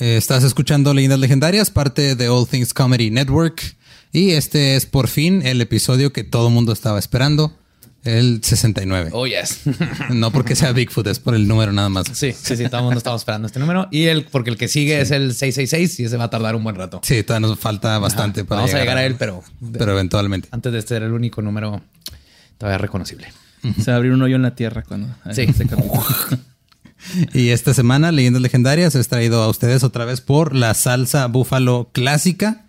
Eh, estás escuchando Leyendas Legendarias, parte de All Things Comedy Network. Y este es por fin el episodio que todo el mundo estaba esperando. El 69. Oh, yes. no porque sea Bigfoot, es por el número nada más. Sí, sí, sí, todo el mundo estaba esperando este número. Y el, porque el que sigue es el 666 y ese va a tardar un buen rato. Sí, todavía nos falta bastante para Vamos a llegar a él, pero, pero eventualmente. Antes de ser el único número todavía reconocible. Se va a abrir un hoyo en la tierra cuando sí. se Y esta semana, Leyendas Legendarias, es traído a ustedes otra vez por la salsa búfalo clásica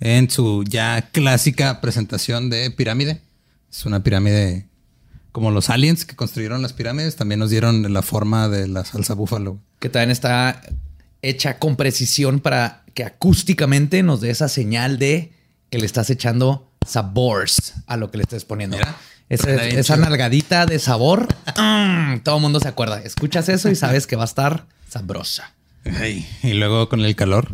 en su ya clásica presentación de pirámide. Es una pirámide como los aliens que construyeron las pirámides, también nos dieron la forma de la salsa búfalo. Que también está hecha con precisión para que acústicamente nos dé esa señal de que le estás echando sabores a lo que le estés poniendo. Esa, esa nalgadita de sabor, mm, todo el mundo se acuerda. Escuchas eso y sabes que va a estar sabrosa. y luego con el calor.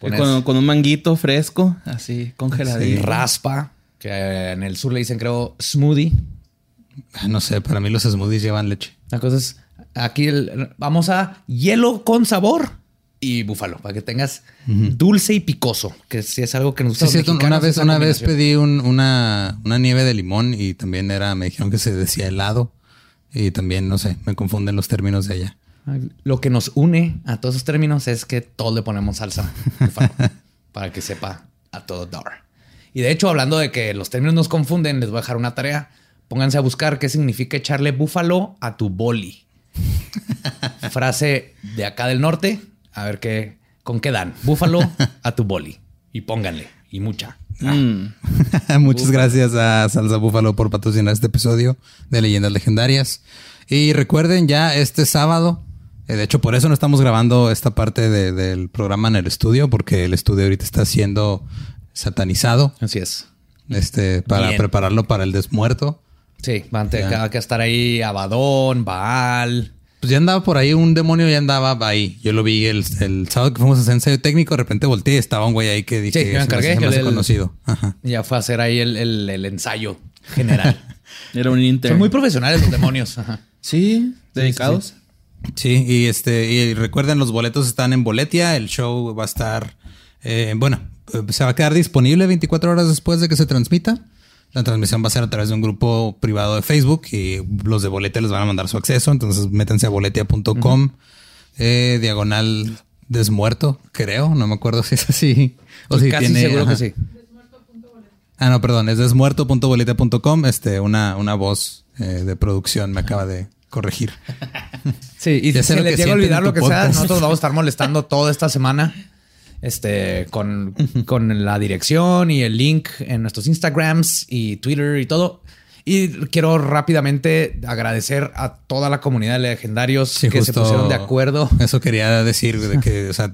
Con, con, un manguito fresco, así congelado. Y raspa, que en el sur le dicen creo smoothie. No sé, para mí los smoothies llevan leche. La cosa es, aquí vamos a hielo con sabor y búfalo, para que tengas dulce y picoso, que si es algo que nos gusta. Sí, una vez, una vez pedí una, una nieve de limón y también era, me dijeron que se decía helado y también, no sé, me confunden los términos de allá. Lo que nos une a todos esos términos es que todos le ponemos salsa búfalo, para que sepa a todo dar. Y de hecho, hablando de que los términos nos confunden, les voy a dejar una tarea Pónganse a buscar qué significa echarle búfalo a tu boli. Frase de acá del norte. A ver qué, con qué dan. Búfalo a tu boli. Y pónganle. Y mucha. Mm. Muchas gracias a Salsa Búfalo por patrocinar este episodio de Leyendas Legendarias. Y recuerden ya este sábado, eh, de hecho por eso no estamos grabando esta parte del programa en el estudio, porque el estudio ahorita está siendo satanizado. Así es. Este, para prepararlo para el desmuerto. Sí, van a que estar ahí Abadón, Baal. Pues ya andaba por ahí, un demonio ya andaba ahí. Yo lo vi el, sábado que fuimos a hacer ensayo técnico, de repente volteé y estaba un güey ahí que dije, sí, me encargué, que conocido. Ya fue a hacer ahí el, ensayo general. Era un inter. Son muy profesionales los demonios. Sí, dedicados. Sí, y este, y recuerden, los boletos están en Boletia. El show va a estar, eh, bueno, se va a quedar disponible 24 horas después de que se transmita. La transmisión va a ser a través de un grupo privado de Facebook y los de Boletia les van a mandar su acceso. Entonces métanse a boletia.com, eh, diagonal desmuerto, creo. No me acuerdo si es así. O si casi seguro que sí. Ah, no, perdón, es desmuerto.boletia.com. Este, una, una voz eh, de producción me acaba de corregir. Sí, y si se les llega a olvidar lo que sea, nosotros vamos a estar molestando toda esta semana este, con, con la dirección y el link en nuestros Instagrams y Twitter y todo. Y quiero rápidamente agradecer a toda la comunidad de legendarios que se pusieron de acuerdo. Eso quería decir, de que, o sea,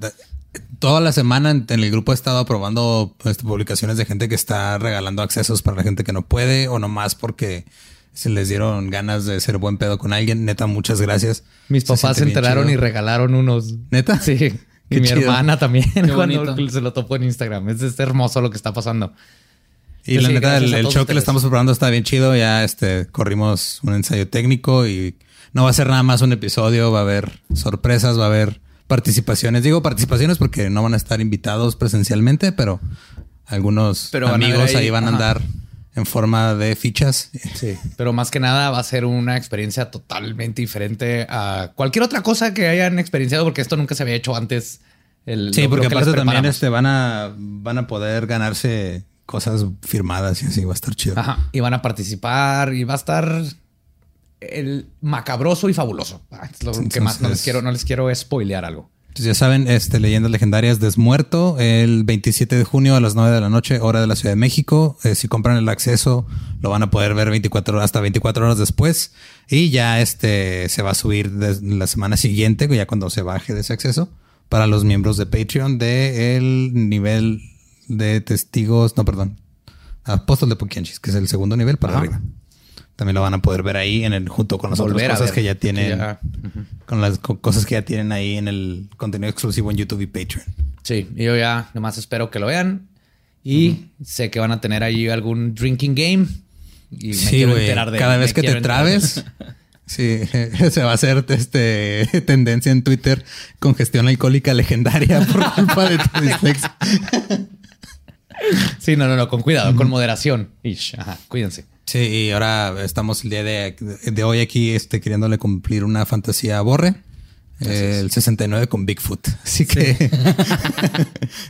toda la semana en el grupo he estado aprobando pues, publicaciones de gente que está regalando accesos para la gente que no puede o nomás porque se les dieron ganas de ser buen pedo con alguien. Neta, muchas gracias. Mis papás se enteraron y regalaron unos. Neta. Sí. Y mi hermana también cuando se lo topó en Instagram. Es, hermoso lo que está pasando. Y la neta, el, show que le estamos preparando está bien chido. Ya este corrimos un ensayo técnico y no va a ser nada más un episodio. Va a haber sorpresas, va a haber participaciones. Digo participaciones porque no van a estar invitados presencialmente, pero algunos amigos ahí, van a andar en forma de fichas. Sí, pero más que nada va a ser una experiencia totalmente diferente a cualquier otra cosa que hayan experienciado, porque esto nunca se había hecho antes. El, sí, porque aparte también este, van, a, van a poder ganarse cosas firmadas y así va a estar chido. Ajá. Y van a participar y va a estar el macabroso y fabuloso. Es lo que más no les quiero, no les quiero spoilear algo. Pues ya saben, este, Leyendas Legendarias Desmuerto, el 27 de junio a las 9 de la noche, hora de la Ciudad de México. Eh, si compran el acceso, lo van a poder ver 24 hasta 24 horas después. Y ya este se va a subir la semana siguiente, ya cuando se baje de ese acceso, para los miembros de Patreon del nivel de testigos, no, perdón, apóstol de Pokianchis, que es el segundo nivel para arriba. También lo van a poder ver ahí en el junto con las otras cosas que ya tienen. Con las cosas que ya tienen ahí en el contenido exclusivo en YouTube y Patreon. Sí, y yo ya nomás espero que lo vean. Y sé que van a tener ahí algún drinking game. Y me sí, quiero enterar de Cada vez que te trabes, Sí, se va a hacer este tendencia en Twitter congestión alcohólica legendaria por culpa de tu dislexia. Sí, no, no, no, con cuidado, con moderación. Ajá, cuídense. Sí, y ahora estamos el día de, de hoy aquí este, queriéndole cumplir una fantasía a Borre el 69 con Bigfoot. Así que,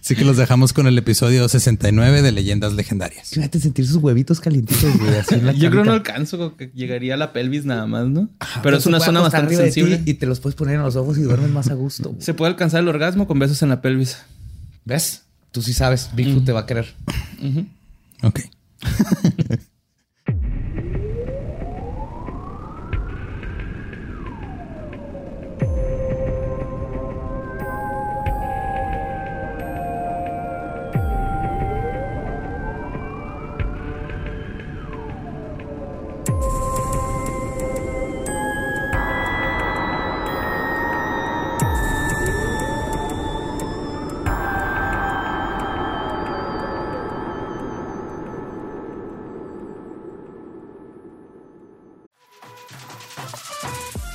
sí. que los dejamos con el episodio 69 de Leyendas Legendarias. Fíjate sentir sus huevitos calientitos, güey. Yo creo no alcanzo, que llegaría a la pelvis nada más, ¿no? Pero es una zona bastante sensible. y te los puedes poner en los ojos y duermes más a gusto. Se puede alcanzar el orgasmo con besos en la pelvis. ¿Ves? Tú sí sabes, Bigfoot te va a querer. Ok.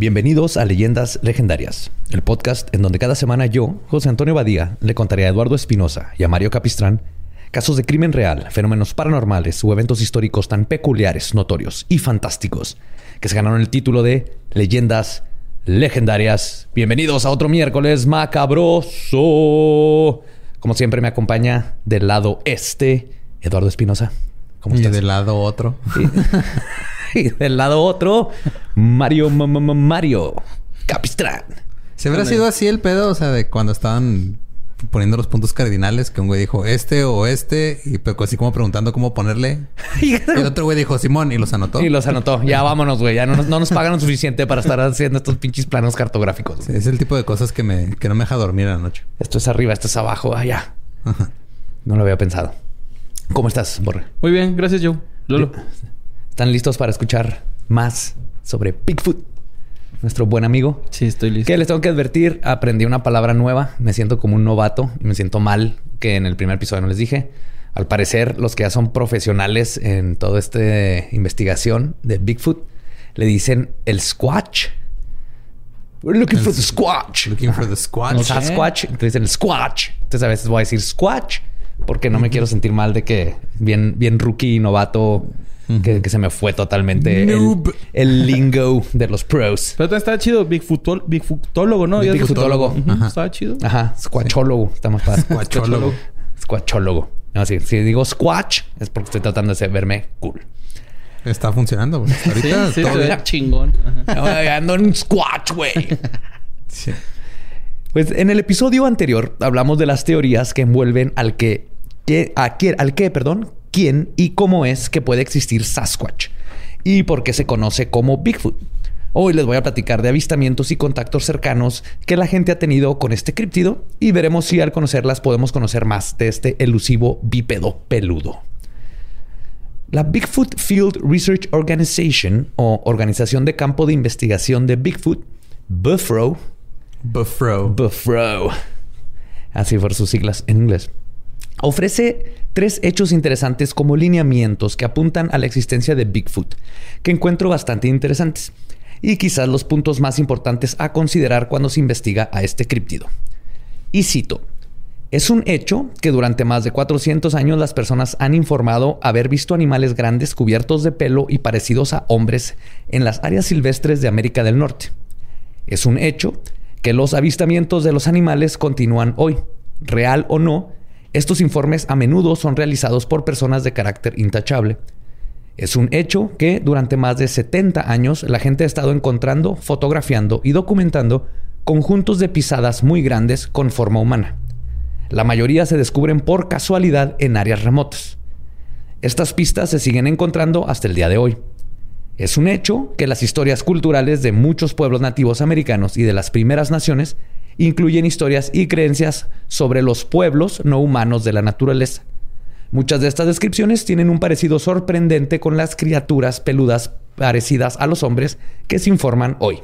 Bienvenidos a Leyendas Legendarias, el podcast en donde cada semana yo, José Antonio Badía, le contaré a Eduardo Espinosa y a Mario Capistrán casos de crimen real, fenómenos paranormales o eventos históricos tan peculiares, notorios y fantásticos que se ganaron el título de Leyendas Legendarias. Bienvenidos a otro miércoles macabroso. Como siempre me acompaña del lado este Eduardo Espinosa. ¿Cómo estás? Y del lado otro. y del lado otro, Mario Mario Capistrán. ¿Se habrá sido así el pedo? O sea, de cuando estaban poniendo los puntos cardinales, que un güey dijo este o este, y pues así como preguntando cómo ponerle. y el otro güey dijo Simón y los anotó. Y los anotó. Ya vámonos, güey. Ya no nos, no nos pagan lo suficiente para estar haciendo estos pinches planos cartográficos. es el tipo de cosas que, me, que no me deja dormir a la noche. Esto es arriba, esto es abajo, allá. No lo había pensado. ¿Cómo estás, Borre? Muy bien, gracias, Joe. Lolo. ¿Están listos para escuchar más sobre Bigfoot? Nuestro buen amigo. Sí, estoy listo. Que les tengo que advertir, aprendí una palabra nueva. Me siento como un novato y me siento mal que en el primer episodio no les dije. Al parecer, los que ya son profesionales en toda esta investigación de Bigfoot le dicen el squatch. We're looking for the squatch. Looking for the squatch. Sasquatch. Entonces dicen el squatch. Entonces a veces voy a decir squatch porque no me quiero sentir mal de que bien, bien rookie, novato, que, se me fue totalmente el, lingo de los pros. Pero está chido, Bigfootólogo, ¿no? Bigfootólogo. Estaba chido. Ajá, squatchólogo. Está más fácil. Squatchólogo. Squatchólogo. No, sí, si digo squatch es porque estoy tratando de verme cool. Está funcionando, Ahorita sí, todo chingón. Ando en squatch, güey. sí. Pues en el episodio anterior hablamos de las teorías que envuelven al que, que, al que, perdón, quién y cómo es que puede existir Sasquatch y por qué se conoce como Bigfoot. Hoy les voy a platicar de avistamientos y contactos cercanos que la gente ha tenido con este criptido y veremos si al conocerlas podemos conocer más de este elusivo bípedo peludo. La Bigfoot Field Research Organization o Organización de Campo de Investigación de Bigfoot, BUFRO, BUFRO, BUFRO, así por sus siglas en inglés, ofrece tres hechos interesantes como lineamientos que apuntan a la existencia de Bigfoot, que encuentro bastante interesantes, y quizás los puntos más importantes a considerar cuando se investiga a este criptido. Y cito, es un hecho que durante más de 400 años las personas han informado haber visto animales grandes cubiertos de pelo y parecidos a hombres en las áreas silvestres de América del Norte. Es un hecho que los avistamientos de los animales continúan hoy, real o no, estos informes a menudo son realizados por personas de carácter intachable. Es un hecho que durante más de 70 años la gente ha estado encontrando, fotografiando y documentando conjuntos de pisadas muy grandes con forma humana. La mayoría se descubren por casualidad en áreas remotas. Estas pistas se siguen encontrando hasta el día de hoy. Es un hecho que las historias culturales de muchos pueblos nativos americanos y de las primeras naciones incluyen historias y creencias sobre los pueblos no humanos de la naturaleza. Muchas de estas descripciones tienen un parecido sorprendente con las criaturas peludas parecidas a los hombres que se informan hoy.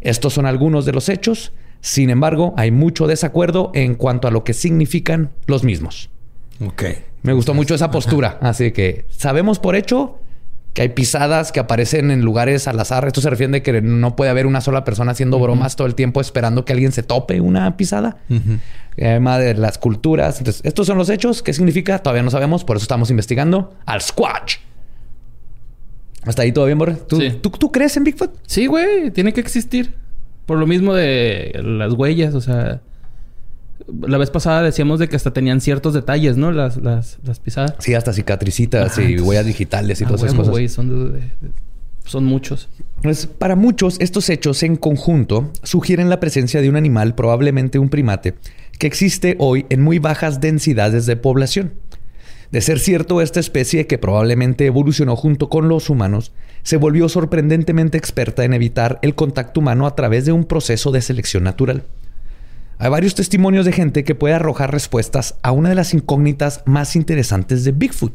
Estos son algunos de los hechos, sin embargo, hay mucho desacuerdo en cuanto a lo que significan los mismos. Ok. Me gustó mucho esa postura. Así que sabemos por hecho que hay pisadas que aparecen en lugares al azar. Esto se refiere a que no puede haber una sola persona haciendo bromas todo el tiempo esperando que alguien se tope una pisada. Además de las culturas. Entonces, estos son los hechos. ¿Qué significa? Todavía no sabemos. Por eso estamos investigando al Squatch. ¿Hasta ahí todo bien, Borre? ¿Tú, ¿tú, crees en Bigfoot? Sí, güey. Tiene que existir. Por lo mismo de las huellas. O sea... La vez pasada decíamos de que hasta tenían ciertos detalles, ¿no? Las, las, las pisadas. Sí, hasta cicatricitas y huellas digitales y ah, todas esas cosas. son, son muchos. Pues para muchos, estos hechos en conjunto sugieren la presencia de un animal, probablemente un primate, que existe hoy en muy bajas densidades de población. De ser cierto, esta especie, que probablemente evolucionó junto con los humanos, se volvió sorprendentemente experta en evitar el contacto humano a través de un proceso de selección natural. Hay varios testimonios de gente que puede arrojar respuestas a una de las incógnitas más interesantes de Bigfoot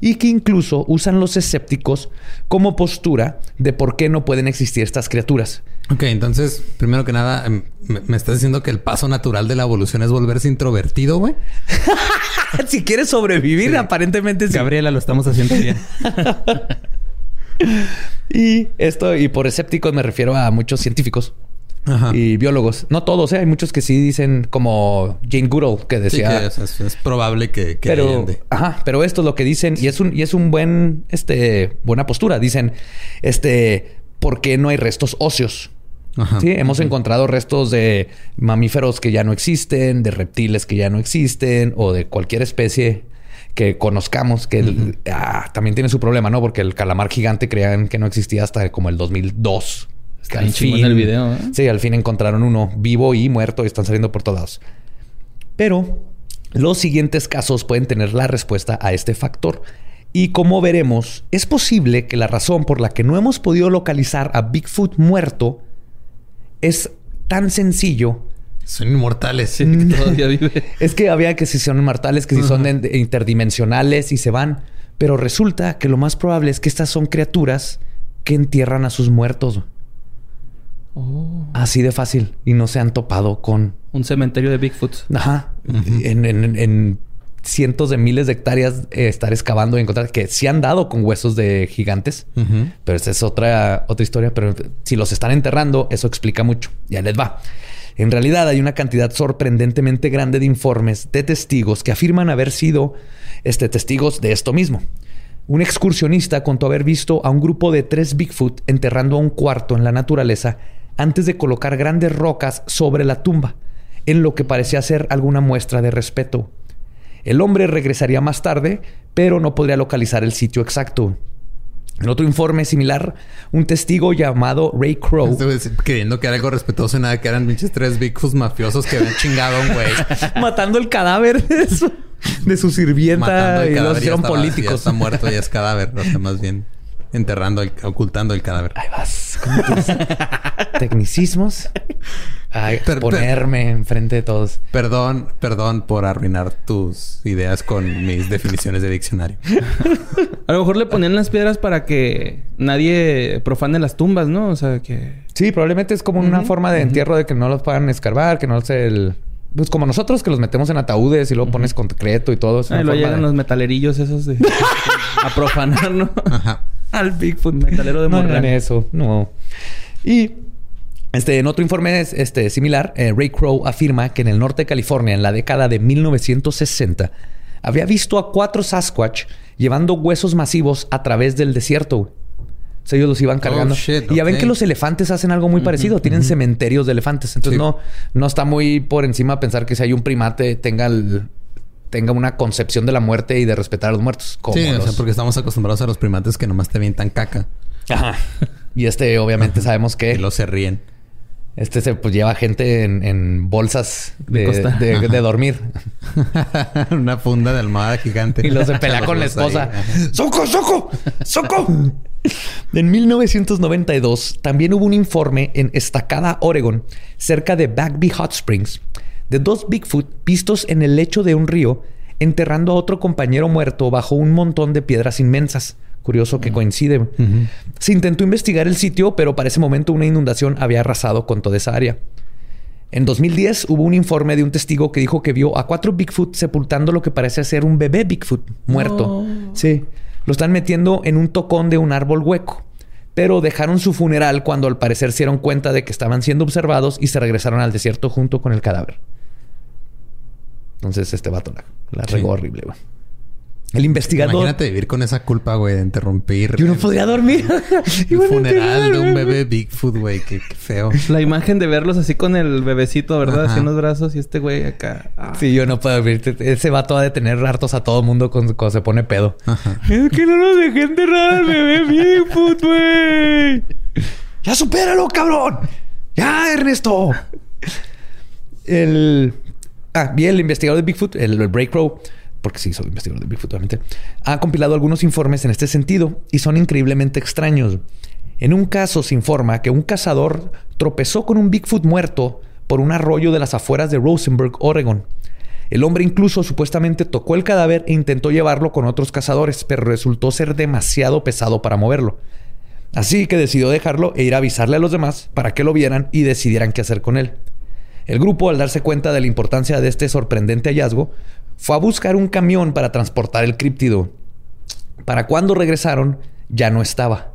y que incluso usan los escépticos como postura de por qué no pueden existir estas criaturas. Ok, entonces, primero que nada, em, me, estás diciendo que el paso natural de la evolución es volverse introvertido, güey. si quieres sobrevivir, aparentemente sí. Gabriela, lo estamos haciendo bien. y esto, y por escépticos me refiero a muchos científicos y biólogos. No todos, ¿eh? hay muchos que sí dicen, como Jane Goodall, que decía. es, probable que, pero, ajá, pero esto es lo que dicen, y es un, y es un buen, este, buena postura. Dicen, este, ¿por qué no hay restos óseos? Sí, hemos encontrado restos de mamíferos que ya no existen, de reptiles que ya no existen, o de cualquier especie que conozcamos, que ah, también tiene su problema, ¿no? Porque el calamar gigante creían que no existía hasta como el 2002 al fin, el video. ¿eh? Sí, al fin encontraron uno vivo y muerto y están saliendo por todos lados. Pero los siguientes casos pueden tener la respuesta a este factor. Y como veremos, es posible que la razón por la que no hemos podido localizar a Bigfoot muerto es tan sencillo. Son inmortales. Sí, todavía vive. es que había que si son inmortales, que si son interdimensionales y se van. Pero resulta que lo más probable es que estas son criaturas que entierran a sus muertos. Oh. Así de fácil. Y no se han topado con... Un cementerio de Bigfoot. Ajá. en, cientos de miles de hectáreas eh, estar excavando y encontrar que sí han dado con huesos de gigantes. Pero esa es otra, otra historia. Pero si los están enterrando, eso explica mucho. Ya les va. En realidad hay una cantidad sorprendentemente grande de informes de testigos que afirman haber sido este, testigos de esto mismo. Un excursionista contó haber visto a un grupo de tres Bigfoot enterrando a un cuarto en la naturaleza antes de colocar grandes rocas sobre la tumba, en lo que parecía ser alguna muestra de respeto. El hombre regresaría más tarde, pero no podría localizar el sitio exacto. En otro informe similar, un testigo llamado Ray Crow. Queriendo que era algo respetuoso y nada, que eran pinches tres Bigfoots mafiosos que habían chingado a un güey. Matando el cadáver de su, de su sirvienta y los hicieron políticos. está muerto, y es cadáver, o sea, más bien enterrando, ocultando el cadáver. Ahí vas con tus tecnicismos. A ponerme enfrente de todos. Perdón, perdón por arruinar tus ideas con mis definiciones de diccionario. A lo mejor le ponían las piedras para que nadie profane las tumbas, ¿no? O sea, que... Sí, probablemente es como una forma de entierro de que no los puedan escarbar, que no se... El... Pues como nosotros que los metemos en ataúdes y luego pones concreto y todo. Ah, y luego llegan los metalerillos esos de... a profanar, ¿no? Ajá al Bigfoot metalero de No eso, no. Y este, en otro informe este, similar, eh, Ray Crow afirma que en el norte de California, en la década de 1960, había visto a cuatro Sasquatch llevando huesos masivos a través del desierto. Ellos los iban cargando. Oh, y ya ven que los elefantes hacen algo muy parecido. Tienen cementerios de elefantes. Entonces no, no está muy por encima pensar que si hay un primate tenga el, tenga una concepción de la muerte y de respetar a los muertos. sí, o sea, porque estamos acostumbrados a los primates que nomás te avientan caca. Ajá. Y este, obviamente, sabemos que. Y los se ríen. Este se pues, lleva gente en, bolsas de, de, dormir. Una funda de almohada gigante. Y los se pelea con la esposa. ¡Soco, soco! ¡Soco! En 1992 también hubo un informe en Estacada, Oregon, cerca de Bagby Hot Springs, de dos Bigfoot vistos en el lecho de un río enterrando a otro compañero muerto bajo un montón de piedras inmensas. Curioso que coincide. Se intentó investigar el sitio, pero para ese momento una inundación había arrasado con toda esa área. En 2010 hubo un informe de un testigo que dijo que vio a cuatro Bigfoot sepultando lo que parece ser un bebé Bigfoot muerto. Sí. Lo están metiendo en un tocón de un árbol hueco. Pero dejaron su funeral cuando al parecer se dieron cuenta de que estaban siendo observados y se regresaron al desierto junto con el cadáver. Entonces este vato la, la regó horrible, güey. El investigador. Imagínate vivir con esa culpa, güey, de interrumpir. Yo no podría dormir. el funeral de un bebé Bigfoot, güey. Qué, feo. La imagen de verlos así con el bebecito, ¿verdad? Así en los brazos y este güey acá. Ah. Sí, yo no puedo vivir. Ese vato ha de tener hartos a todo mundo cuando, se pone pedo. Es que no nos dejé enterrar al bebé Bigfoot, güey. ¡Ya supéralo, cabrón! ¡Ya, Ernesto! El Ah, bien, el investigador de Bigfoot, el, el Break Row, porque sí, soy investigador de Bigfoot, obviamente, ha compilado algunos informes en este sentido y son increíblemente extraños. En un caso se informa que un cazador tropezó con un Bigfoot muerto por un arroyo de las afueras de Rosenberg, Oregon. El hombre incluso supuestamente tocó el cadáver e intentó llevarlo con otros cazadores, pero resultó ser demasiado pesado para moverlo. Así que decidió dejarlo e ir a avisarle a los demás para que lo vieran y decidieran qué hacer con él. El grupo, al darse cuenta de la importancia de este sorprendente hallazgo, fue a buscar un camión para transportar el críptido. Para cuando regresaron, ya no estaba.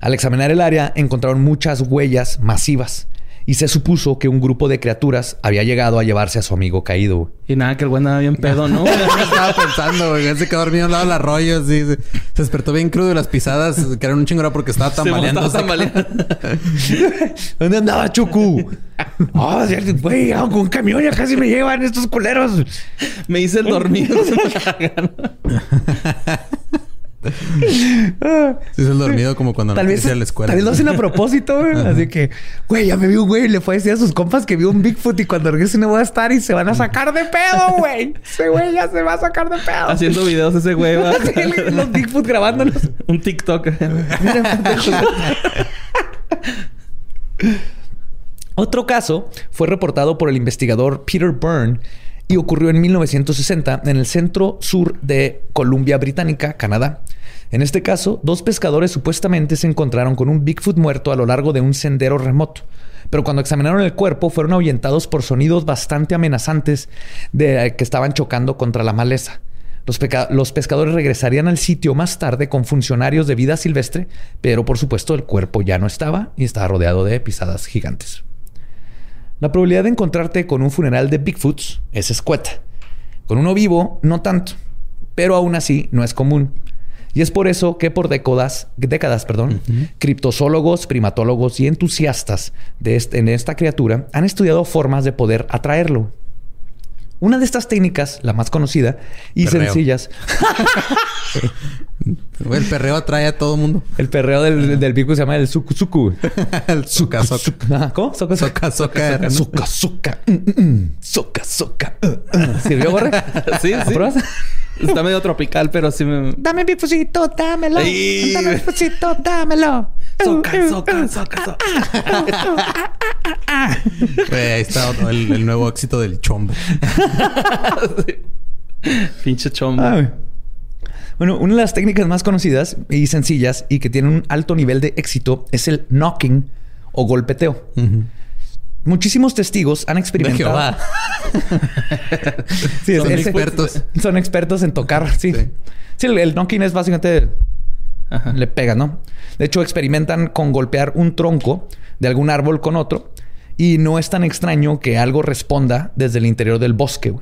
Al examinar el área, encontraron muchas huellas masivas, y se supuso que un grupo de criaturas había llegado a llevarse a su amigo caído. Y nada, que el güey andaba bien pedo, ¿no? estaba pensando, güey. Se quedó dormido al lado del arroyo, así. Se, despertó bien crudo y las pisadas que eran un chingón porque estaba tambaleando. Estaba tambaleando. ¿Dónde andaba Chucu? oh, güey, con un camión ya casi me llevan estos culeros. Me hice el dormido. sí, es el dormido como cuando tal vez, a la escuela. Tal vez lo hacen a propósito, güey. Así que, güey, ya me vi un güey y le fue a decir a sus compas que vio un Bigfoot y cuando regrese no voy a estar y se van a sacar de pedo, güey. Ese güey ya se va a sacar de pedo. Haciendo videos ese güey, va. los Bigfoot grabándolos. un TikTok. Otro caso fue reportado por el investigador Peter Byrne y ocurrió en 1960 en el centro sur de Columbia Británica, Canadá. En este caso, dos pescadores supuestamente se encontraron con un Bigfoot muerto a lo largo de un sendero remoto. Pero cuando examinaron el cuerpo fueron ahuyentados por sonidos bastante amenazantes de eh, que estaban chocando contra la maleza. Los, los, pescadores regresarían al sitio más tarde con funcionarios de vida silvestre, pero por supuesto el cuerpo ya no estaba y estaba rodeado de pisadas gigantes. La probabilidad de encontrarte con un funeral de Bigfoots es escueta. Con uno vivo, no tanto, pero aún así no es común. Y es por eso que por décadas, décadas, perdón, criptozoólogos, primatólogos y entusiastas de en esta criatura han estudiado formas de poder atraerlo. Una de estas técnicas, la más conocida y sencillas. el perreo atrae a todo mundo. El perreo del, del se llama el suku suku. el suka soka. ¿Cómo? Soka soka. Soka soka. Soka Soka soka. ¿Sirvió, Borre? Sí, sí. Está medio tropical, pero sí me... Dame bifusito, dámelo. Dame bifusito, dámelo. Soca, soca, soca, soca. Ahí está el, nuevo éxito del chombo. Pinche chombo. Bueno, una de las técnicas más conocidas y sencillas y que tiene un alto nivel de éxito es el knocking o golpeteo. Muchísimos testigos han experimentado. sí, son expertos. Son expertos en tocar, sí. Sí, el, knocking es básicamente le pega, ¿no? De hecho, experimentan con golpear un tronco de algún árbol con otro y no es tan extraño que algo responda desde el interior del bosque.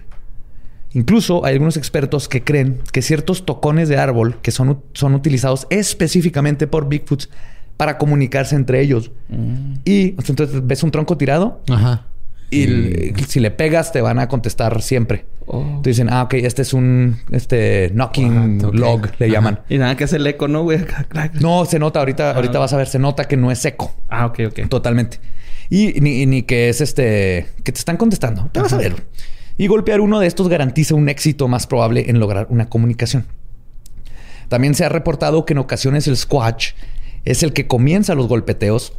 Incluso hay algunos expertos que creen que ciertos tocones de árbol que son, son utilizados específicamente por Bigfoots para comunicarse entre ellos. Mm. Y entonces ves un tronco tirado. Ajá. Y, si le pegas, te van a contestar siempre. Oh. Te dicen, ah, ok, este es un este knocking log, le llaman. Y nada que es el eco, ¿no, güey? no, se nota, ahorita, ah. ahorita vas a ver, se nota que no es seco. Ah, ok, ok. Totalmente. Y ni, ni que es este, que te están contestando. Te vas a ver. Y golpear uno de estos garantiza un éxito más probable en lograr una comunicación. También se ha reportado que en ocasiones el squatch es el que comienza los golpeteos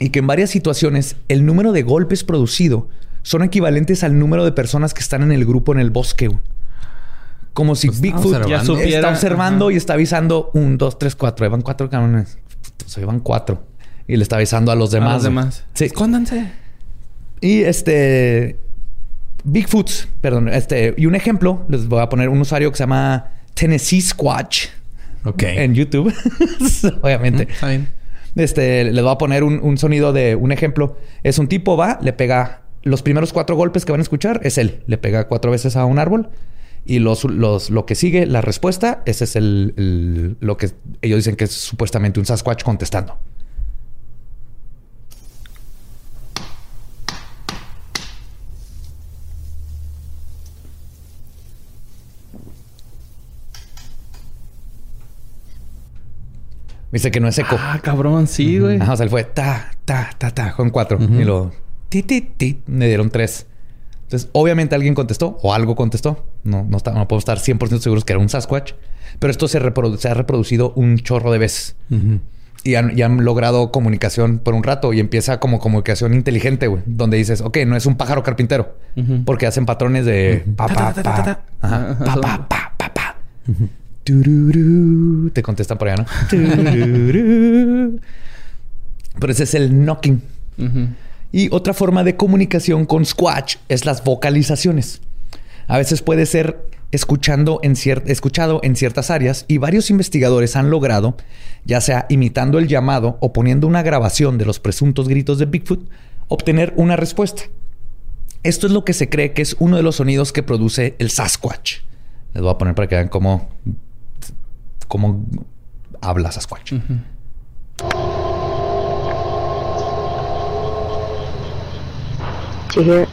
y que en varias situaciones el número de golpes producido son equivalentes al número de personas que están en el grupo en el bosque. Como si pues Bigfoot ya está observando y está avisando un, dos, tres, cuatro. Ahí van cuatro cabrones. Se van cuatro. Y le está avisando a los demás. A los demás. Sí. Escóndanse. Y este. Bigfoot, perdón. Este. Y un ejemplo, les voy a poner un usuario que se llama Tennessee Squatch. Ok. En YouTube. Obviamente. Está bien. Este, les voy a poner un, un, sonido de un ejemplo. Es un tipo, va, le pega los primeros cuatro golpes que van a escuchar, es él. Le pega cuatro veces a un árbol. Y los, los, lo que sigue, la respuesta, ese es el, lo que ellos dicen que es supuestamente un Sasquatch contestando. Dice que no es eco. Ah, cabrón, sí, güey. Ajá, o sea, él fue ta, ta, ta, ta, con cuatro. Y lo ti, ti, ti, me dieron tres. Entonces, obviamente alguien contestó o algo contestó. No, no, está, no puedo estar 100% seguros que era un Sasquatch. Pero esto se, ha reproducido un chorro de veces. y, han, logrado comunicación por un rato y empieza como comunicación inteligente, güey. Donde dices, ok, no es un pájaro carpintero. Porque hacen patrones de pa, pa, pa, pa, pa, pa, pa, pa. Te contestan por allá, ¿no? Pero ese es el knocking. Y otra forma de comunicación con Squatch es las vocalizaciones. A veces puede ser escuchando en escuchado en ciertas áreas y varios investigadores han logrado, ya sea imitando el llamado o poniendo una grabación de los presuntos gritos de Bigfoot, obtener una respuesta. Esto es lo que se cree que es uno de los sonidos que produce el Sasquatch. Les voy a poner para que vean cómo, cómo habla Sasquatch. Do you hear it?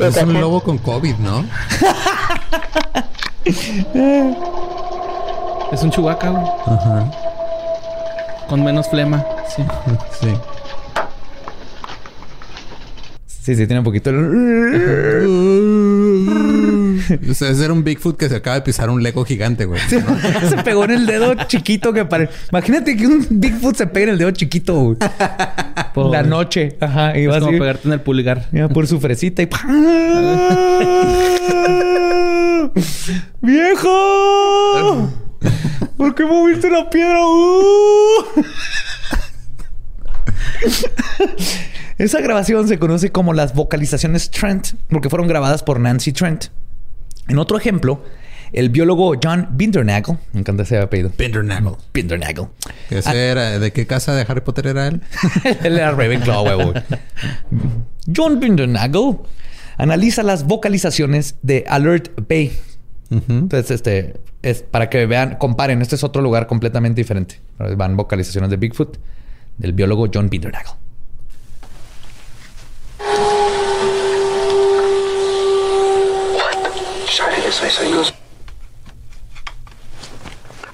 Es un lobo con COVID, ¿no? es un chubaca, güey. Ajá. Con menos flema, sí. sí. Sí, sí, tiene un poquito. o sea, ese era un Bigfoot que se acaba de pisar un Lego gigante, güey. se pegó en el dedo chiquito que parece. Imagínate que un Bigfoot se pegue en el dedo chiquito, güey. Por la noche. Ajá. Y vas a pegarte en el pulgar. Por su fresita y. ¡Viejo! ¿Por qué moviste la piedra? Esa grabación se conoce como las vocalizaciones Trent porque fueron grabadas por Nancy Trent. En otro ejemplo, el biólogo John Bindernagel, me encanta ese apellido. Bindernagel. Bindernagel. era, ¿De qué casa de Harry Potter era él? él era Ravenclaw, huevo. John Bindernagel analiza las vocalizaciones de Alert Bay. Entonces, este es para que vean, comparen. Este es otro lugar completamente diferente. Van vocalizaciones de Bigfoot del biólogo John Bindernagel.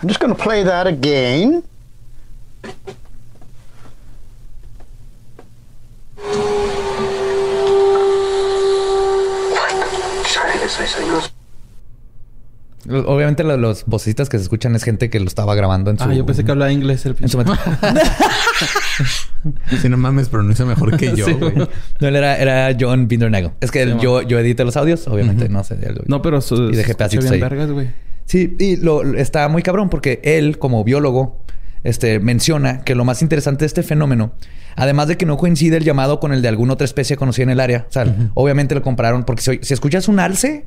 I'm just going to play that again. Obviamente los vocecitas que se escuchan es gente que lo estaba grabando en su... Ah, yo pensé que hablaba inglés el pinche. si no mames, pronuncia mejor que yo, güey. No, él era, era John Bindernagel. Es que yo, yo edité los audios, obviamente, no sé. No, pero su, y dejé pedacitos ahí. Vergas, güey. Sí, y lo, está muy cabrón porque él, como biólogo, este, menciona que lo más interesante de este fenómeno, además de que no coincide el llamado con el de alguna otra especie conocida en el área, o sea, obviamente lo compraron porque si, escuchas un alce,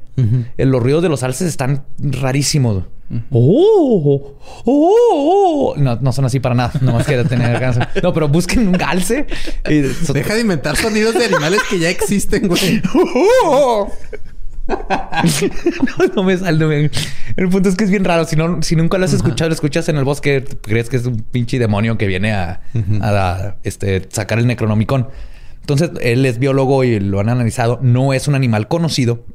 los ruidos de los alces están rarísimos. Oh, oh, oh, no, no son así para nada, nomás quiero tener ganas. No, pero busquen un alce. Y... Deja de inventar sonidos de animales que ya existen, güey. no, me sale. El punto es que es bien raro. Si, no, si nunca lo has escuchado, lo escuchas en el bosque, crees que es un pinche demonio que viene a, este, sacar el Necronomicon. Entonces, él es biólogo y lo han analizado. No es un animal conocido.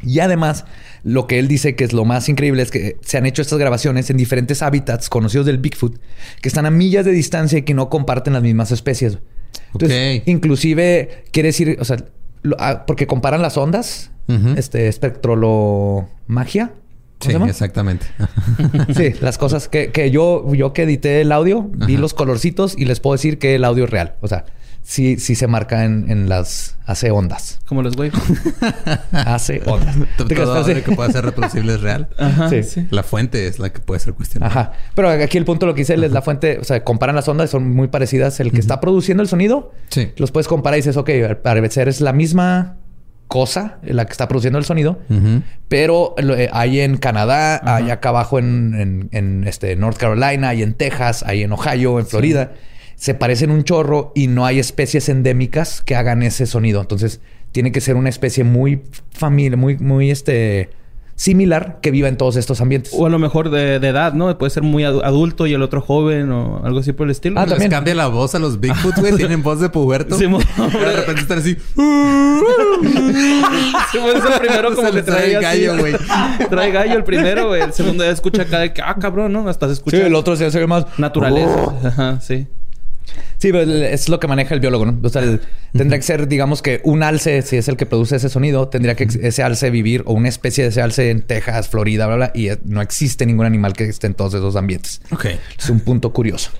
Y además, lo que él dice que es lo más increíble es que se han hecho estas grabaciones en diferentes hábitats conocidos del Bigfoot, que están a millas de distancia y que no comparten las mismas especies. Entonces, inclusive quiere decir, o sea, ah, porque comparan las ondas, este espectrolomagia. Sí, exactamente. sí, las cosas que, que, yo, yo que edité el audio, vi los colorcitos y les puedo decir que el audio es real. O sea, sí, sí se marca en, en las hace ondas. Como los waves. hace ondas. Todo lo que puede ser reproducible es real. Ajá, sí. La fuente es la que puede ser cuestionada. Ajá. Pero aquí el punto lo que hice es la fuente, o sea, comparan las ondas, son muy parecidas. El que está produciendo el sonido, sí. los puedes comparar y dices, ok, al parecer es la misma cosa la que está produciendo el sonido, pero eh, hay en Canadá, hay acá abajo en, en, este North Carolina, hay en Texas, hay en Ohio, en Florida. Se parecen un chorro y no hay especies endémicas que hagan ese sonido. Entonces, tiene que ser una especie muy familiar, muy, muy este similar que viva en todos estos ambientes. O a lo mejor de, edad, ¿no? Puede ser muy adulto y el otro joven o algo así por el estilo. Ah, también. cambia la voz a los Bigfoot, güey. Tienen voz de puberto. Sí, de repente están así. sí, pues el primero como que trae gallo, güey. Trae gallo el primero, güey. El segundo ya escucha acá de que, ah, cabrón, ¿no? Hasta se escucha. Sí, el otro se hace más... Naturaleza. Ajá, sí. Sí, pero es lo que maneja el biólogo, ¿no? O sea, tendría que ser, digamos que un alce, si es el que produce ese sonido, tendría que ese alce vivir o una especie de ese alce en Texas, Florida, bla, bla, y no existe ningún animal que esté en todos esos ambientes. Ok. Es un punto curioso.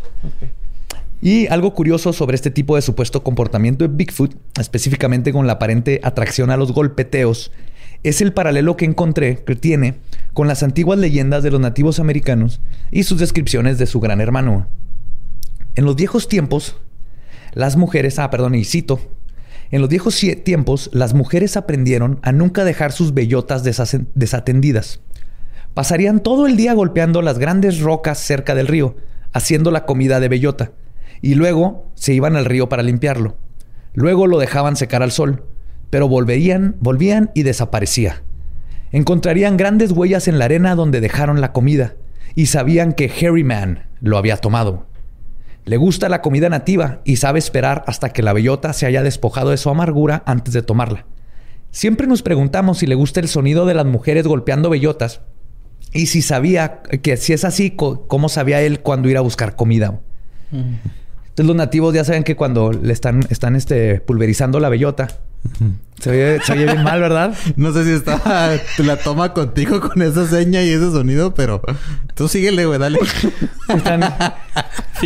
Y algo curioso sobre este tipo de supuesto comportamiento de Bigfoot, específicamente con la aparente atracción a los golpeteos, es el paralelo que encontré que tiene con las antiguas leyendas de los nativos americanos y sus descripciones de su gran hermano. En los viejos tiempos, las mujeres, ah, perdón, y cito, en los viejos tiempos, las mujeres aprendieron a nunca dejar sus bellotas desatendidas. Pasarían todo el día golpeando las grandes rocas cerca del río, haciendo la comida de bellota, y luego se iban al río para limpiarlo. Luego lo dejaban secar al sol, pero volverían, volvían y desaparecía. Encontrarían grandes huellas en la arena donde dejaron la comida, y sabían que Harry Man lo había tomado. Le gusta la comida nativa y sabe esperar hasta que la bellota se haya despojado de su amargura antes de tomarla. Siempre nos preguntamos si le gusta el sonido de las mujeres golpeando bellotas y si sabía que si es así, cómo sabía él cuándo ir a buscar comida. Entonces los nativos ya saben que cuando le están, están este, pulverizando la bellota, se oye, bien mal, ¿verdad? No sé si estaba la toma contigo con esa seña y ese sonido, pero tú síguele, güey, dale. Están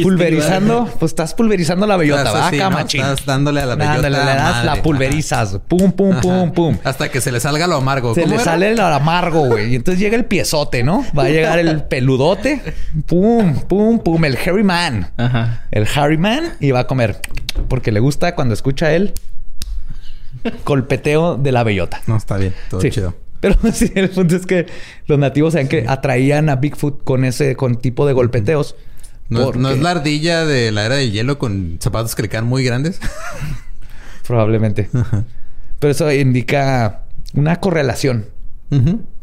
pulverizando, pues estás pulverizando la bellota, vaca, machín. Estás dándole a la bellota. le das, la pulverizas. Pum, pum, pum, pum. Hasta que se le salga lo amargo. Se le sale lo amargo, güey. Y entonces llega el piezote, ¿no? Va a llegar el peludote. Pum, pum, pum. El Harry Man. Ajá. El Harry Man y va a comer. Porque le gusta cuando escucha él golpeteo de la bellota. No, está bien, todo chido. Pero sí, el punto es que los nativos saben que atraían a Bigfoot con ese con tipo de golpeteos. ¿No, es la ardilla de la era del hielo con zapatos que le quedan muy grandes? Probablemente. Pero eso indica una correlación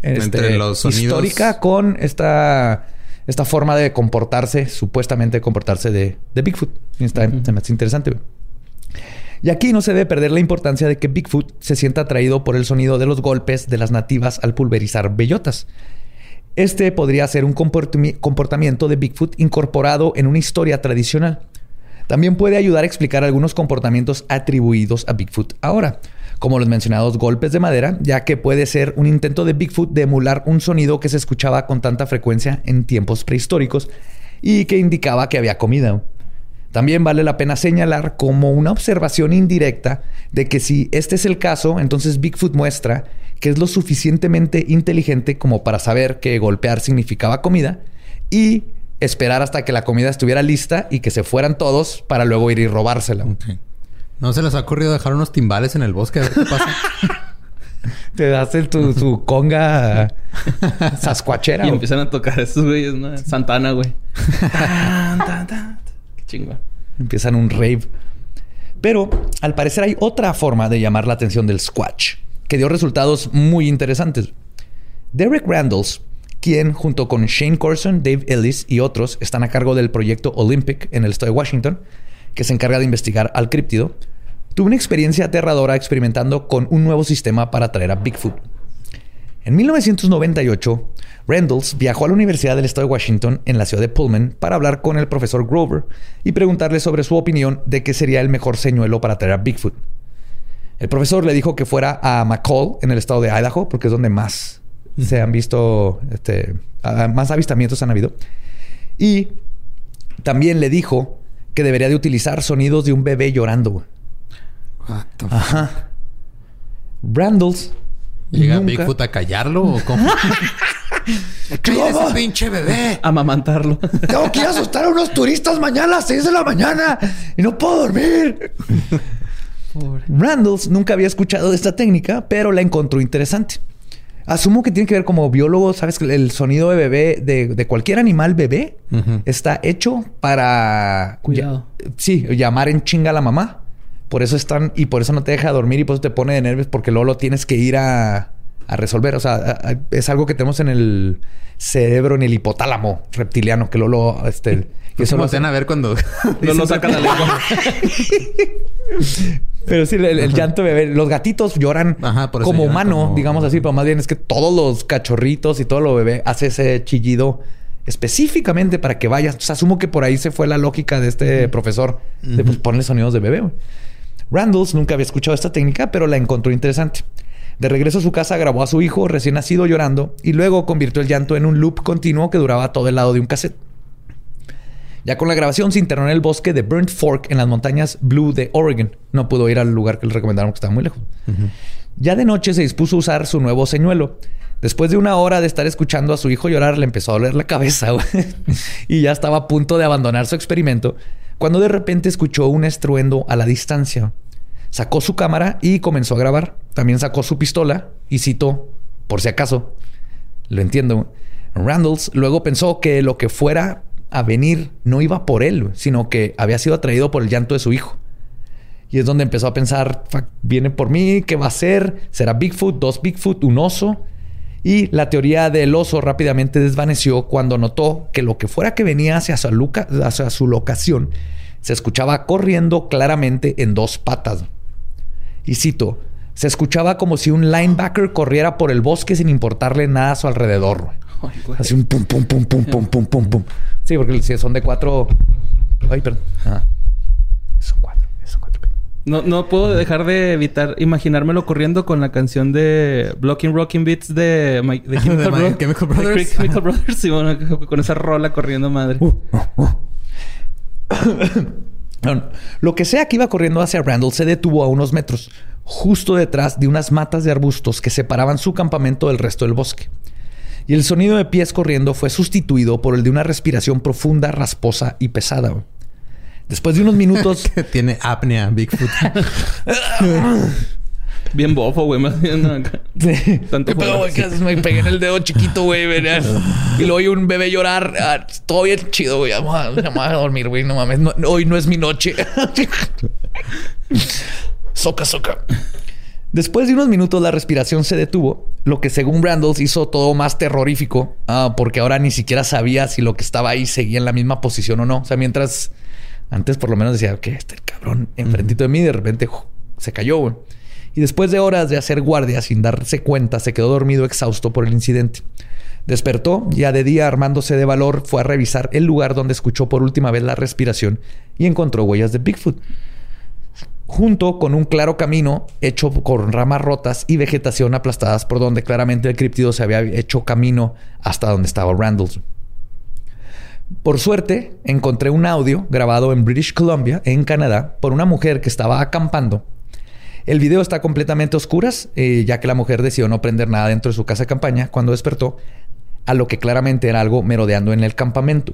este, entre los sonidos histórica con esta esta forma de comportarse, supuestamente comportarse de, de Bigfoot. Está, interesante. Y aquí no se debe perder la importancia de que Bigfoot se sienta atraído por el sonido de los golpes de las nativas al pulverizar bellotas. Este podría ser un comportamiento de Bigfoot incorporado en una historia tradicional. También puede ayudar a explicar algunos comportamientos atribuidos a Bigfoot ahora, como los mencionados golpes de madera, ya que puede ser un intento de Bigfoot de emular un sonido que se escuchaba con tanta frecuencia en tiempos prehistóricos y que indicaba que había comida. También vale la pena señalar como una observación indirecta de que si este es el caso, entonces Bigfoot muestra que es lo suficientemente inteligente como para saber que golpear significaba comida y esperar hasta que la comida estuviera lista y que se fueran todos para luego ir y robársela. ¿No se les ha ocurrido dejar unos timbales en el bosque a ver qué pasa? Te das el, tu, conga sascuachera. Y empiezan a tocar esos güeyes, ¿no? Santana, güey. Empiezan un rave. Pero al parecer hay otra forma de llamar la atención del Squatch, que dio resultados muy interesantes. Derek Randalls, quien junto con Shane Corson, Dave Ellis y otros están a cargo del proyecto Olympic en el estado de Washington, que se encarga de investigar al críptido, tuvo una experiencia aterradora experimentando con un nuevo sistema para atraer a Bigfoot. En 1998, Randalls viajó a la Universidad del Estado de Washington en la ciudad de Pullman para hablar con el profesor Grover y preguntarle sobre su opinión de qué sería el mejor señuelo para atraer a Bigfoot. El profesor le dijo que fuera a McCall, en el estado de Idaho, porque es donde más se han visto, este, más avistamientos han habido. Y también le dijo que debería de utilizar sonidos de un bebé llorando. Ajá. Randalls. ¿Llega Bigfoot a callarlo o cómo? ese pinche bebé! Amamantarlo. Tengo que ir a asustar a unos turistas mañana a las 6 de la mañana y no puedo dormir. Randalls nunca había escuchado de esta técnica, pero la encontró interesante. Asumo que tiene que ver como biólogo, sabes que el sonido de bebé, de, cualquier animal bebé, está hecho para... Cuidado. sí, llamar en chinga a la mamá. Por eso están, y por eso no te deja dormir y por eso te pone de nervios, porque luego lo tienes que ir a, resolver. O sea, es algo que tenemos en el cerebro, en el hipotálamo reptiliano, que luego lo, este, y eso lo hacen a ver cuando no lo sacan la lengua. Pero sí, el, llanto bebé. Los gatitos lloran como humano, digamos así, pero más bien es que todos los cachorritos y todo lo bebé hace ese chillido específicamente para que vayas. O sea, asumo que por ahí se fue la lógica de este profesor de pues, ponerle sonidos de bebé. Randalls nunca había escuchado esta técnica, pero la encontró interesante. De regreso a su casa grabó a su hijo recién nacido llorando y luego convirtió el llanto en un loop continuo que duraba todo el lado de un cassette. Ya con la grabación se internó en el bosque de Burnt Fork en las montañas Blue de Oregon. No pudo ir al lugar que le recomendaron que estaba muy lejos. Ya de noche se dispuso a usar su nuevo señuelo. Después de una hora de estar escuchando a su hijo llorar, le empezó a doler la cabeza y ya estaba a punto de abandonar su experimento cuando de repente escuchó un estruendo a la distancia. Sacó su cámara y comenzó a grabar. También sacó su pistola y citó, por si acaso, lo entiendo. Randalls luego pensó que lo que fuera a venir no iba por él, sino que había sido atraído por el llanto de su hijo. Y es donde empezó a pensar, viene por mí, ¿qué va a ser? ¿Será Bigfoot, dos Bigfoot, un oso? Y la teoría del oso rápidamente desvaneció cuando notó que lo que fuera que venía hacia su, hacia su locación se escuchaba corriendo claramente en dos patas. Y cito, se escuchaba como si un linebacker corriera por el bosque sin importarle nada a su alrededor. Así un pum, pum, pum, pum, pum, pum, pum, pum. Sí, porque si son de cuatro. Ay, perdón. Ah. Son cuatro. No, no puedo dejar de evitar imaginármelo corriendo con la canción de Blocking Rocking Beats de, de Chemical, Brothers. Chemical Brothers. Y bueno, con esa rola corriendo madre. Uh, uh, uh. Lo que sea que iba corriendo hacia Randall se detuvo a unos metros, justo detrás de unas matas de arbustos que separaban su campamento del resto del bosque y el sonido de pies corriendo fue sustituido por el de una respiración profunda, rasposa y pesada. Después de unos minutos... que tiene apnea, Bigfoot. Bien bofo, güey. Más bien Sí. Tanto pero, güey, que me pegué en el dedo chiquito, güey. y luego oí un bebé llorar. Ah, todo bien chido, güey. Vamos a, vamos a dormir, güey. No mames. hoy no es mi noche. soca, soca. Después de unos minutos la respiración se detuvo, lo que según Randalls hizo todo más terrorífico, ah, porque ahora ni siquiera sabía si lo que estaba ahí seguía en la misma posición o no. O sea, mientras antes por lo menos decía que este cabrón enfrentito de mí de repente se cayó. Y después de horas de hacer guardia sin darse cuenta, se quedó dormido exhausto por el incidente. Despertó, ya de día armándose de valor, fue a revisar el lugar donde escuchó por última vez la respiración y encontró huellas de Bigfoot junto con un claro camino hecho con ramas rotas y vegetación aplastadas por donde claramente el criptido se había hecho camino hasta donde estaba Randall. Por suerte, encontré un audio grabado en British Columbia, en Canadá, por una mujer que estaba acampando. El video está completamente a oscuras, eh, ya que la mujer decidió no prender nada dentro de su casa de campaña cuando despertó, a lo que claramente era algo merodeando en el campamento.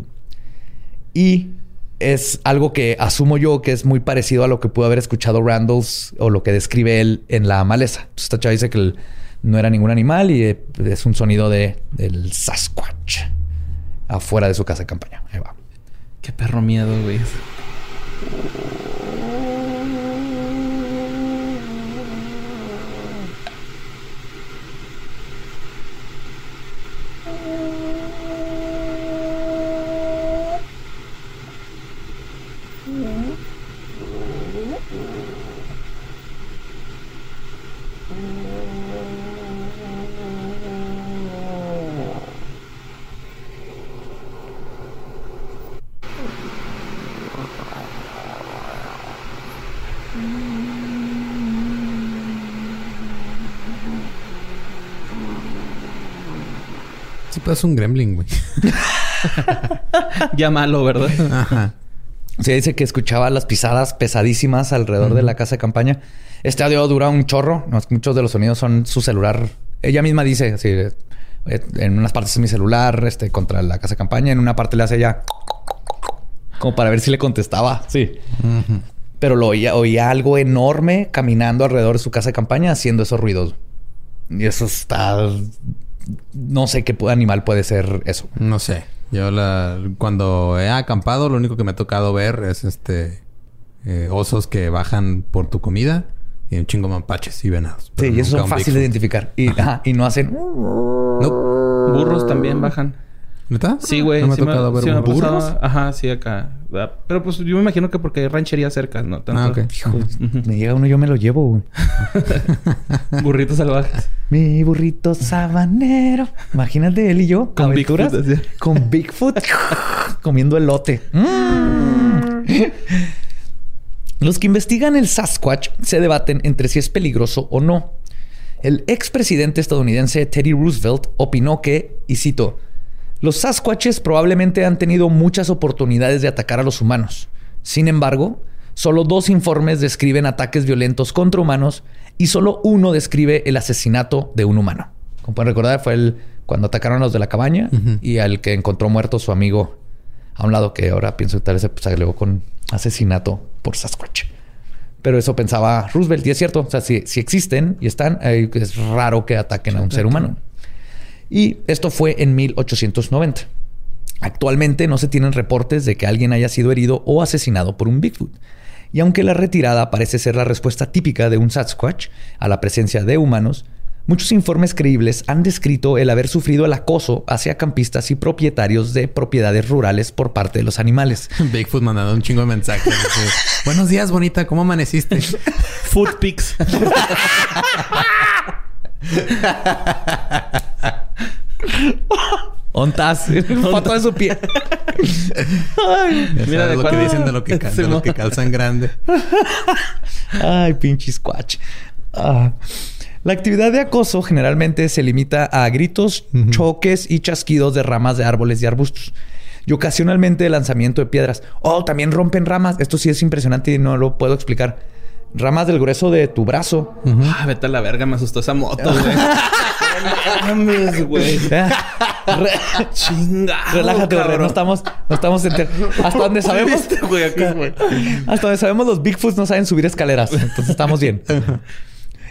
Y es algo que asumo yo que es muy parecido a lo que pudo haber escuchado Randalls o lo que describe él en la maleza. esta chava dice que no era ningún animal y eh, es un sonido de, del Sasquatch afuera de su casa de campaña. Ahí va. Qué perro miedo, güey. Es un gremlin, güey. ya malo, ¿verdad? Ajá. Se dice que escuchaba las pisadas pesadísimas alrededor de la casa de campaña. Este audio dura un chorro. Muchos de los sonidos son su celular. Ella misma dice así, eh, en unas partes es mi celular, este, contra la casa de campaña. En una parte le hace ella como para ver si le contestaba. Sí. Pero lo oía, oía algo enorme caminando alrededor de su casa de campaña haciendo esos ruidos. Y eso está no sé qué animal puede ser eso. No sé. Yo la, cuando he acampado, lo único que me ha tocado ver es este eh, osos que bajan por tu comida y un chingo mapaches y venados. Sí, y eso es fácil de identificar. Y, y no hacen. Burros también bajan. ¿Neta? Sí, güey. No me ha tocado ver burros. Ajá, sí, acá. Ah, pero pues yo me imagino que porque hay ranchería cerca, ¿no? Tanto... Ah, Me llega uno, yo me lo llevo, güey. Burritos salvajes. Mi burrito sabanero. Imagínate él y yo. Con Bigfoot. Con Bigfoot. comiendo elote. Mm. Los que investigan el Sasquatch se debaten entre si es peligroso o no. El expresidente estadounidense Teddy Roosevelt opinó que, y cito, los Sasquatches probablemente han tenido muchas oportunidades de atacar a los humanos. Sin embargo, solo dos informes describen ataques violentos contra humanos y solo uno describe el asesinato de un humano. Como pueden recordar, fue el cuando atacaron a los de la cabaña y al que encontró muerto su amigo a un lado, que ahora pienso que tal vez se pues, con asesinato por Sasquatch. Pero eso pensaba Roosevelt, y es cierto. O sea, si, si existen y están, es raro que ataquen a un ser humano. Y esto fue en 1890. Actualmente no se tienen reportes de que alguien haya sido herido o asesinado por un Bigfoot. Y aunque la retirada parece ser la respuesta típica de un Sasquatch a la presencia de humanos, muchos informes creíbles han descrito el haber sufrido el acoso hacia campistas y propietarios de propiedades rurales por parte de los animales. Bigfoot mandando un chingo de mensajes. Buenos días, bonita. ¿Cómo amaneciste? Food pics. Ontas. Foto de su pie. mira de lo que dicen de lo que, que calzan grande. Ay, pinche squatch. Ah. La actividad de acoso generalmente se limita a gritos, choques y chasquidos de ramas de árboles y arbustos. Y ocasionalmente el lanzamiento de piedras. Oh, también rompen ramas. Esto sí es impresionante y no lo puedo explicar ramas del grueso de tu brazo. Ah, vete a la verga, me asustó esa moto, güey. mames, güey. Chinga. Relájate, güey. No estamos, no estamos Hasta donde sabemos. Hasta donde sabemos, los Bigfoots no saben subir escaleras. Entonces estamos bien.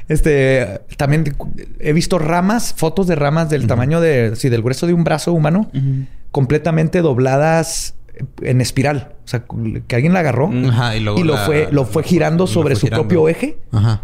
Este también he visto ramas, fotos de ramas del tamaño de, sí, del grueso de un brazo humano, completamente dobladas en espiral. O sea, que alguien la agarró y, lo, fue, lo fue girando sobre su propio eje. Ajá.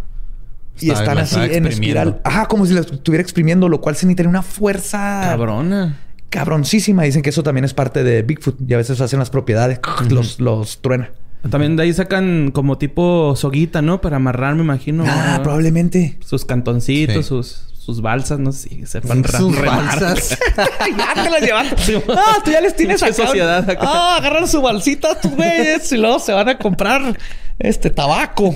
Y están así en espiral. Ajá, como si lo estuviera exprimiendo, lo cual se necesita una fuerza. Cabrona. Cabroncísima. Dicen que eso también es parte de Bigfoot. Y a veces hacen las propiedades. los, los truena. También de ahí sacan como tipo soguita, ¿no? Para amarrar, me imagino. Ah, probablemente. Sus cantoncitos, sus sus balsas, no sé si sepan Sus balsas. ya te las llevaste. ah, tú ya les tienes acá. sociedad Ah, agarran su balsita, tus güeyes, y luego se van a comprar este tabaco.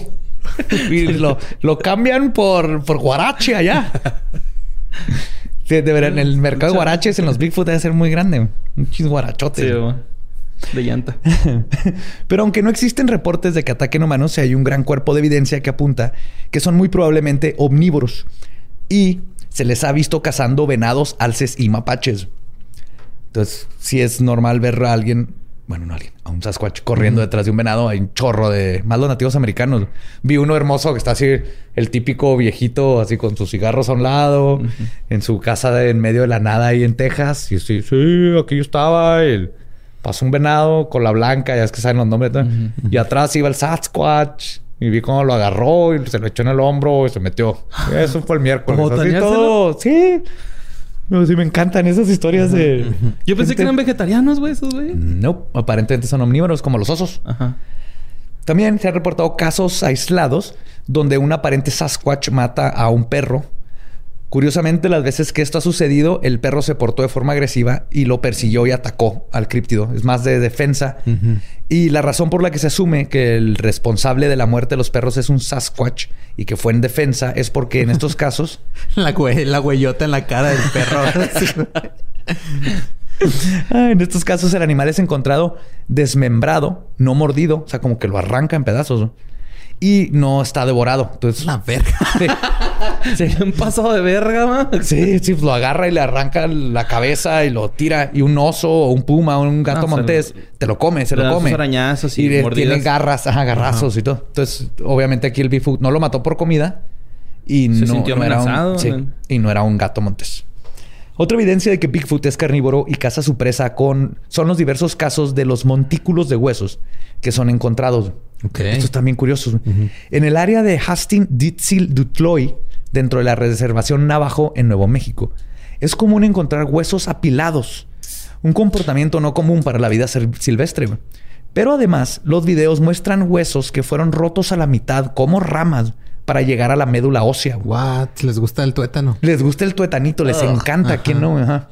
y lo, lo cambian por, por guarache allá. Sí, de ver, en el mercado de guaraches en los Bigfoot debe ser muy grande. Un chis guarachote. de llanta. Pero aunque no existen reportes de que ataquen humanos, hay un gran cuerpo de evidencia que apunta que son muy probablemente omnívoros y se les ha visto cazando venados, alces y mapaches. Entonces, si es normal ver a alguien, bueno, no alguien, a un Sasquatch corriendo detrás de un venado, hay un chorro de más los nativos americanos. Vi uno hermoso que está así, el típico viejito, así con sus cigarros a un lado, en su casa en medio de la nada ahí en Texas. Y así, sí, aquí yo estaba. Y pasó un venado con la blanca, ya es que saben los nombres. Y atrás iba el Sasquatch. Y vi cómo lo agarró y se lo echó en el hombro y se metió. Eso fue el miércoles. Así todo. Sí. No, sí, me encantan esas historias de. Yo pensé que eran vegetarianos, güey, esos güey. No, aparentemente son omnívoros, como los osos. Ajá. También se han reportado casos aislados donde un aparente Sasquatch mata a un perro Curiosamente, las veces que esto ha sucedido, el perro se portó de forma agresiva y lo persiguió y atacó al críptido. Es más de defensa. Y la razón por la que se asume que el responsable de la muerte de los perros es un Sasquatch y que fue en defensa es porque en estos casos... la, la huellota en la cara del perro. Ah, en estos casos el animal es encontrado desmembrado, no mordido, o sea, como que lo arranca en pedazos y no está devorado. Entonces, la verga. Sí. Un paso de verga, man. Sí, sí, lo agarra y le arranca la cabeza y lo tira. Y un oso o un puma o un gato montés te lo come, se lo come. arañazos y, tiene garras, ajá, garrazos y todo. Entonces, obviamente aquí el Bigfoot no lo mató por comida y no, era un, y no era un gato montés. Otra evidencia de que Bigfoot es carnívoro y caza su presa con son los diversos casos de los montículos de huesos que son encontrados. Okay. Esto es también curioso. En el área de Hastings Ditzil Dutloy, dentro de la reservación Navajo en Nuevo México, es común encontrar huesos apilados, un comportamiento no común para la vida silvestre. Pero además, los videos muestran huesos que fueron rotos a la mitad como ramas para llegar a la médula ósea. What? ¿Les gusta el tuétano? Les gusta el tuetanito, les encanta. ¿Quién no?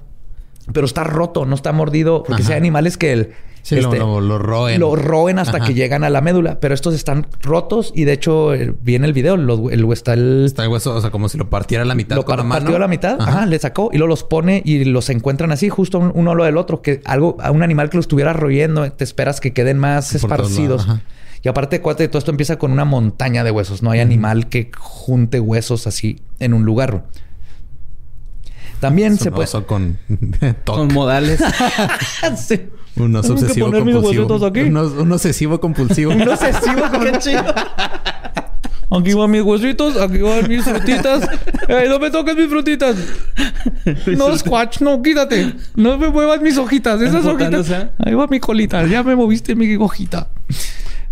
Pero está roto, no está mordido, porque si hay animales que el Sí, lo, este, roen. Lo roen hasta que llegan a la médula. Pero estos están rotos y de hecho eh, viene el video. el, está, el, está el hueso, o sea, como si lo partiera a la mitad. Lo con la mano. partió a la mitad, ajá. le sacó y luego los pone y los encuentran así, justo uno lo del otro. Que algo, a un animal que lo estuviera royendo, te esperas que queden más esparcidos. Y aparte, cuate, todo esto empieza con una montaña de huesos. No hay animal que junte huesos así en un lugar. También se puede. con, con modales. sí. Un obsesivo compulsivo. Aquí? Un, obsesivo compulsivo. un obsesivo compulsivo. Aquí van mis huesitos, aquí van mis frutitas. ¡Ey, no me toques mis frutitas! No, Squatch, no, quítate. No me muevas mis hojitas. Esas hojitas. Ahí va mi colita. Ya me moviste mi hojita.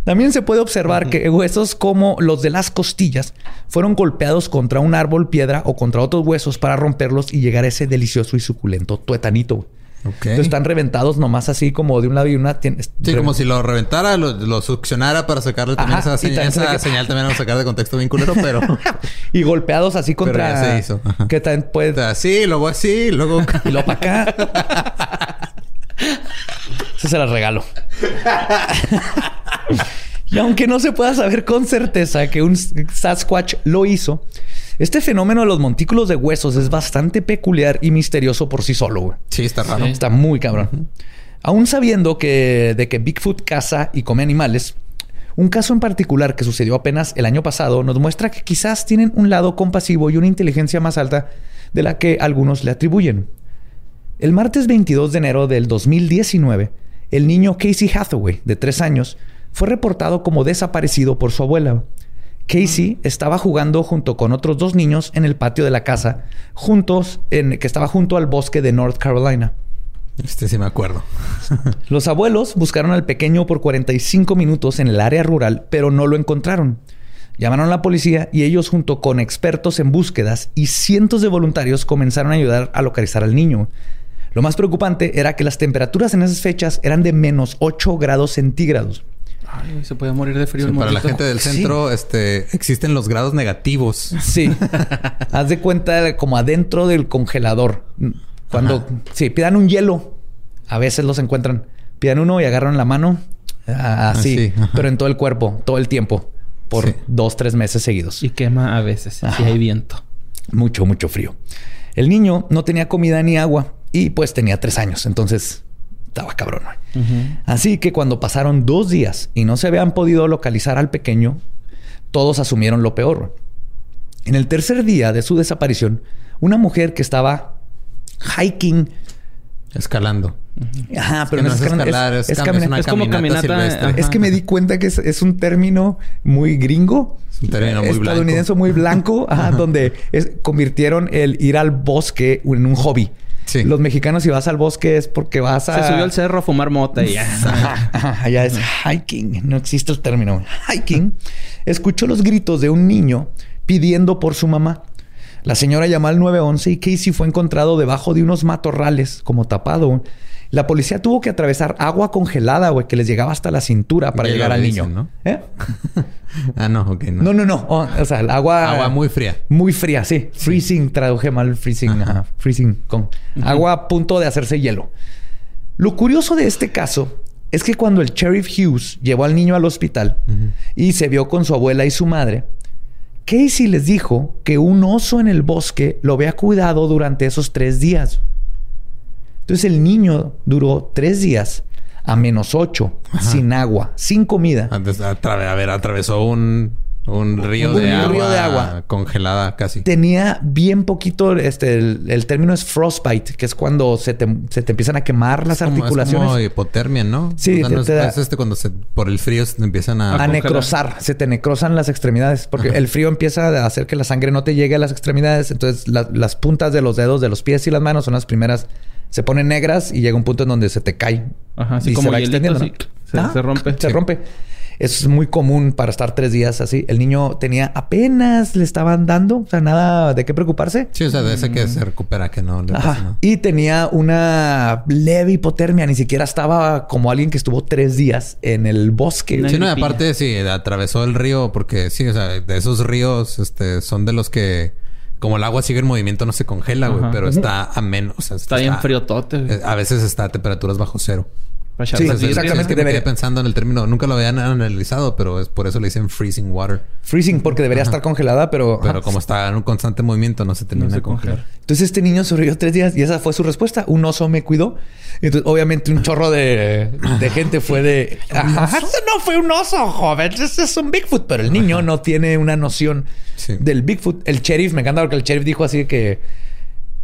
También se puede observar que huesos como los de las costillas fueron golpeados contra un árbol, piedra o contra otros huesos para romperlos y llegar a ese delicioso y suculento tuetanito. Están reventados nomás así como de un lado y una. Sí, como si lo reventara, lo, succionara para sacarle también esa, señal, esa señal también a sacar de contexto bien culero, pero. y golpeados así contra. Pero ya se hizo. Que también puede. Así, luego así, luego. y luego para acá. Eso se las regalo. y aunque no se pueda saber con certeza que un Sasquatch lo hizo, este fenómeno de los montículos de huesos es bastante peculiar y misterioso por sí solo. Sí, está raro. Está muy cabrón. Aún sabiendo que de que Bigfoot caza y come animales, un caso en particular que sucedió apenas el año pasado nos muestra que quizás tienen un lado compasivo y una inteligencia más alta de la que algunos le atribuyen. El martes 22 de enero del 2019, el niño Casey Hathaway, de tres años, fue reportado como desaparecido por su abuela. Casey estaba jugando junto con otros dos niños en el patio de la casa, juntos en, que estaba junto al bosque de North Carolina. Este sí me acuerdo. Los abuelos buscaron al pequeño por 45 minutos en el área rural, pero no lo encontraron. Llamaron a la policía y ellos junto con expertos en búsquedas y cientos de voluntarios comenzaron a ayudar a localizar al niño. Lo más preocupante era que las temperaturas en esas fechas eran de menos 8 grados centígrados. Ay, se puede morir de frío. para la gente del centro, este, existen los grados negativos. Sí. Haz de cuenta como adentro del congelador. Cuando, sí, pidan un hielo. A veces los encuentran. Pidan uno y agarran la mano. Así. pero en todo el cuerpo, todo el tiempo. Por dos, tres meses seguidos. Y quema a veces, si hay viento. Mucho, mucho frío. El niño no tenía comida ni agua y pues tenía tres años. Entonces estaba cabrón. Así que cuando pasaron dos días y no se habían podido localizar al pequeño, todos asumieron lo peor. En el tercer día de su desaparición, una mujer que estaba hiking Escalando. Ajá, pero no, es, escalar, es, como caminata. Es que me di cuenta que es, un término muy gringo. Es un término muy estadounidense muy blanco, donde convirtieron el ir al bosque en un hobby. Los mexicanos, si vas al bosque, es porque vas a. Se subió al cerro a fumar mota y ya. allá es hiking. No existe el término hiking. Escuchó los gritos de un niño pidiendo por su mamá. La señora llamó al 911 y Casey fue encontrado debajo de unos matorrales, como tapado. La policía tuvo que atravesar agua congelada, güey, que les llegaba hasta la cintura para llegar al niño. ¿no? ¿Eh? ah, no, ok. No, no, no. no. Oh, o sea, el agua... Agua muy fría. Muy fría, sí. Freezing, traduje mal freezing. Ajá. Freezing con... Agua a punto de hacerse hielo. Lo curioso de este caso es que cuando el Sheriff Hughes llevó al niño al hospital y se vio con su abuela y su madre, Casey les dijo que un oso en el bosque lo había cuidado durante esos tres días. Entonces el niño duró tres días a menos ocho, sin agua, sin comida. Antes, a, ver, atravesó un, río, de, agua congelada casi. Tenía bien poquito, este, el, término es frostbite, que es cuando se te, empiezan a quemar las articulaciones. Es como hipotermia, ¿no? Sí. es, este cuando por el frío se te empiezan a... A, necrosar, se te necrosan las extremidades, porque el frío empieza a hacer que la sangre no te llegue a las extremidades, entonces las puntas de los dedos de los pies y las manos son las primeras se ponen negras y llega un punto en donde se te cae. Ajá, así como se va extendiendo. Ah, se, rompe. Se rompe. Es muy común para estar tres días así. El niño tenía apenas le estaban dando, o sea, nada de qué preocuparse. Sí, o sea, de ese que se recupera, que no le pasa, Y tenía una leve hipotermia, ni siquiera estaba como alguien que estuvo tres días en el bosque. Sí, no, y aparte, sí, atravesó el río, porque sí, o sea, de esos ríos, este, son de los que como el agua sigue en movimiento, no se congela, güey, pero está a menos. O sea, está, bien frío tote. Eh, a veces está a temperaturas bajo cero. Sí, exactamente. que debería pensando en el término, nunca lo habían analizado, pero es por eso le dicen freezing water. Freezing, porque debería estar congelada, pero. Pero como está en un constante movimiento, no se termina de congelar. Entonces, este niño sobrevivió tres días y esa fue su respuesta. Un oso me cuidó. Entonces, obviamente, un chorro de, gente fue de. no fue un oso, joven. Ese es un Bigfoot. Pero el niño no tiene una noción del Bigfoot. El sheriff, me encanta porque el sheriff dijo así que.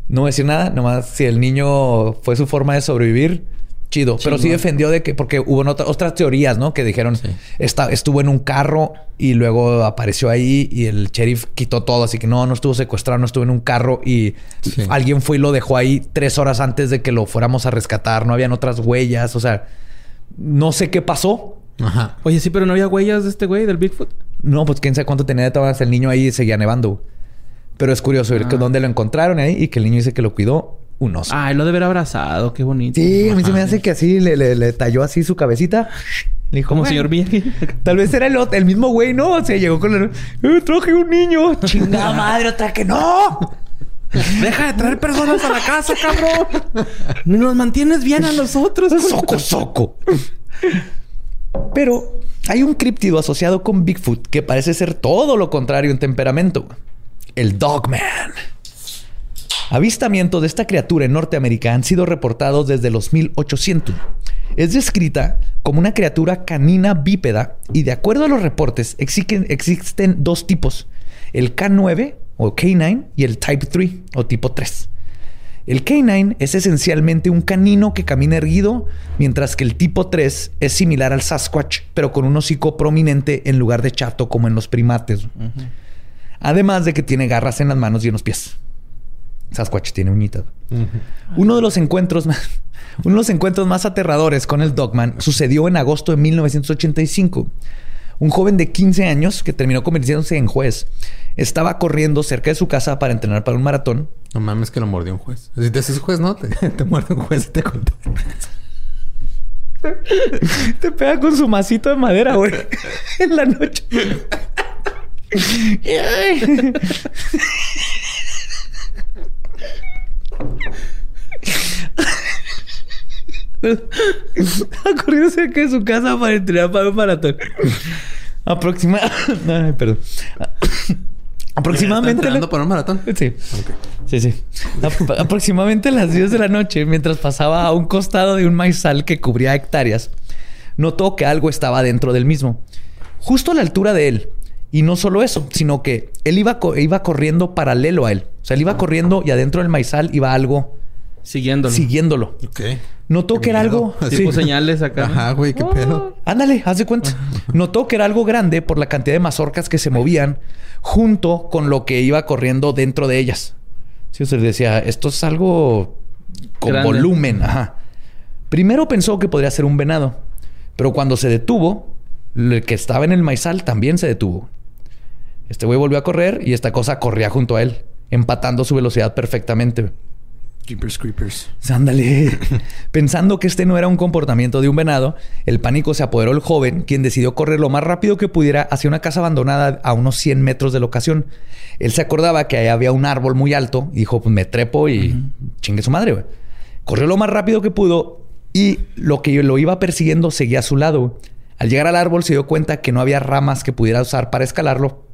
No voy a decir nada, nomás si el niño fue su forma de sobrevivir chido. Pero sí defendió de que, porque hubo otras teorías, ¿no? Que dijeron, estuvo en un carro y luego apareció ahí y el sheriff quitó todo. Así que no, no estuvo secuestrado, no estuvo en un carro y alguien fue y lo dejó ahí tres horas antes de que lo fuéramos a rescatar. No habían otras huellas. O sea, no sé qué pasó. Ajá. Oye, sí, pero no había huellas de este güey, del Bigfoot. No, pues quién sabe cuánto tenía de todas el niño ahí y seguía nevando. Pero es curioso ver que ah. dónde lo encontraron ahí y que el niño dice que lo cuidó un oso. Ay, lo de haber abrazado, qué bonito. Sí, a mí se me hace que así le, le, talló así su cabecita. Le dijo, como señor Miyagi. Tal vez era el, el mismo güey, ¿no? O sea, llegó con el... Eh, traje un niño. Chingada madre, otra que no. Deja de traer personas a la casa, cabrón. Nos mantienes bien a nosotros. Soco, soco. Pero hay un críptido asociado con Bigfoot que parece ser todo lo contrario en temperamento. El Dogman. Avistamientos de esta criatura en Norteamérica han sido reportados desde los 1800. Es descrita como una criatura canina bípeda y de acuerdo a los reportes existen, existen dos tipos, el K9 o K9 y el Type 3 o tipo 3. El K9 es esencialmente un canino que camina erguido, mientras que el tipo 3 es similar al Sasquatch, pero con un hocico prominente en lugar de chato como en los primates. Además de que tiene garras en las manos y en los pies. Sasquatch tiene uñitas. Uno de los encuentros más, uno de los encuentros más aterradores con el Dogman sucedió en agosto de 1985. Un joven de 15 años que terminó convirtiéndose en juez estaba corriendo cerca de su casa para entrenar para un maratón. No mames que lo mordió un juez. Si te haces juez, no, te, muerde un juez y te cuenta. te pega con su masito de madera, güey. en la noche. Ha corrido cerca de su casa para entrenar para un maratón. Aproximadamente. perdón. Aproximadamente. ¿Entrenando para un maratón? Sí. Sí, sí. Aproximadamente a las 10 de la noche, mientras pasaba a un costado de un maizal que cubría hectáreas, notó que algo estaba dentro del mismo. Justo a la altura de él. Y no solo eso, sino que él iba, iba corriendo paralelo a él. O sea, él iba corriendo y adentro del maizal iba algo Siguiéndolo. Siguiéndolo. Ok. Notó que era algo. Tipo señales acá. Ajá, güey, qué pedo. Ándale, haz de cuenta. Notó que era algo grande por la cantidad de mazorcas que se movían junto con lo que iba corriendo dentro de ellas. Sí, o sea, decía, esto es algo con volumen. Ajá. Primero pensó que podría ser un venado, pero cuando se detuvo, el que estaba en el maizal también se detuvo. Este güey volvió a correr y esta cosa corría junto a él. empatando su velocidad perfectamente. Creepers, creepers. Ándale. Pensando que este no era un comportamiento de un venado, el pánico se apoderó del joven, quien decidió correr lo más rápido que pudiera hacia una casa abandonada a unos 100 metros de la ocasión. Él se acordaba que ahí había un árbol muy alto y dijo, pues me trepo y chingue su madre, güey. Corrió lo más rápido que pudo y lo que lo iba persiguiendo seguía a su lado. Al llegar al árbol se dio cuenta que no había ramas que pudiera usar para escalarlo,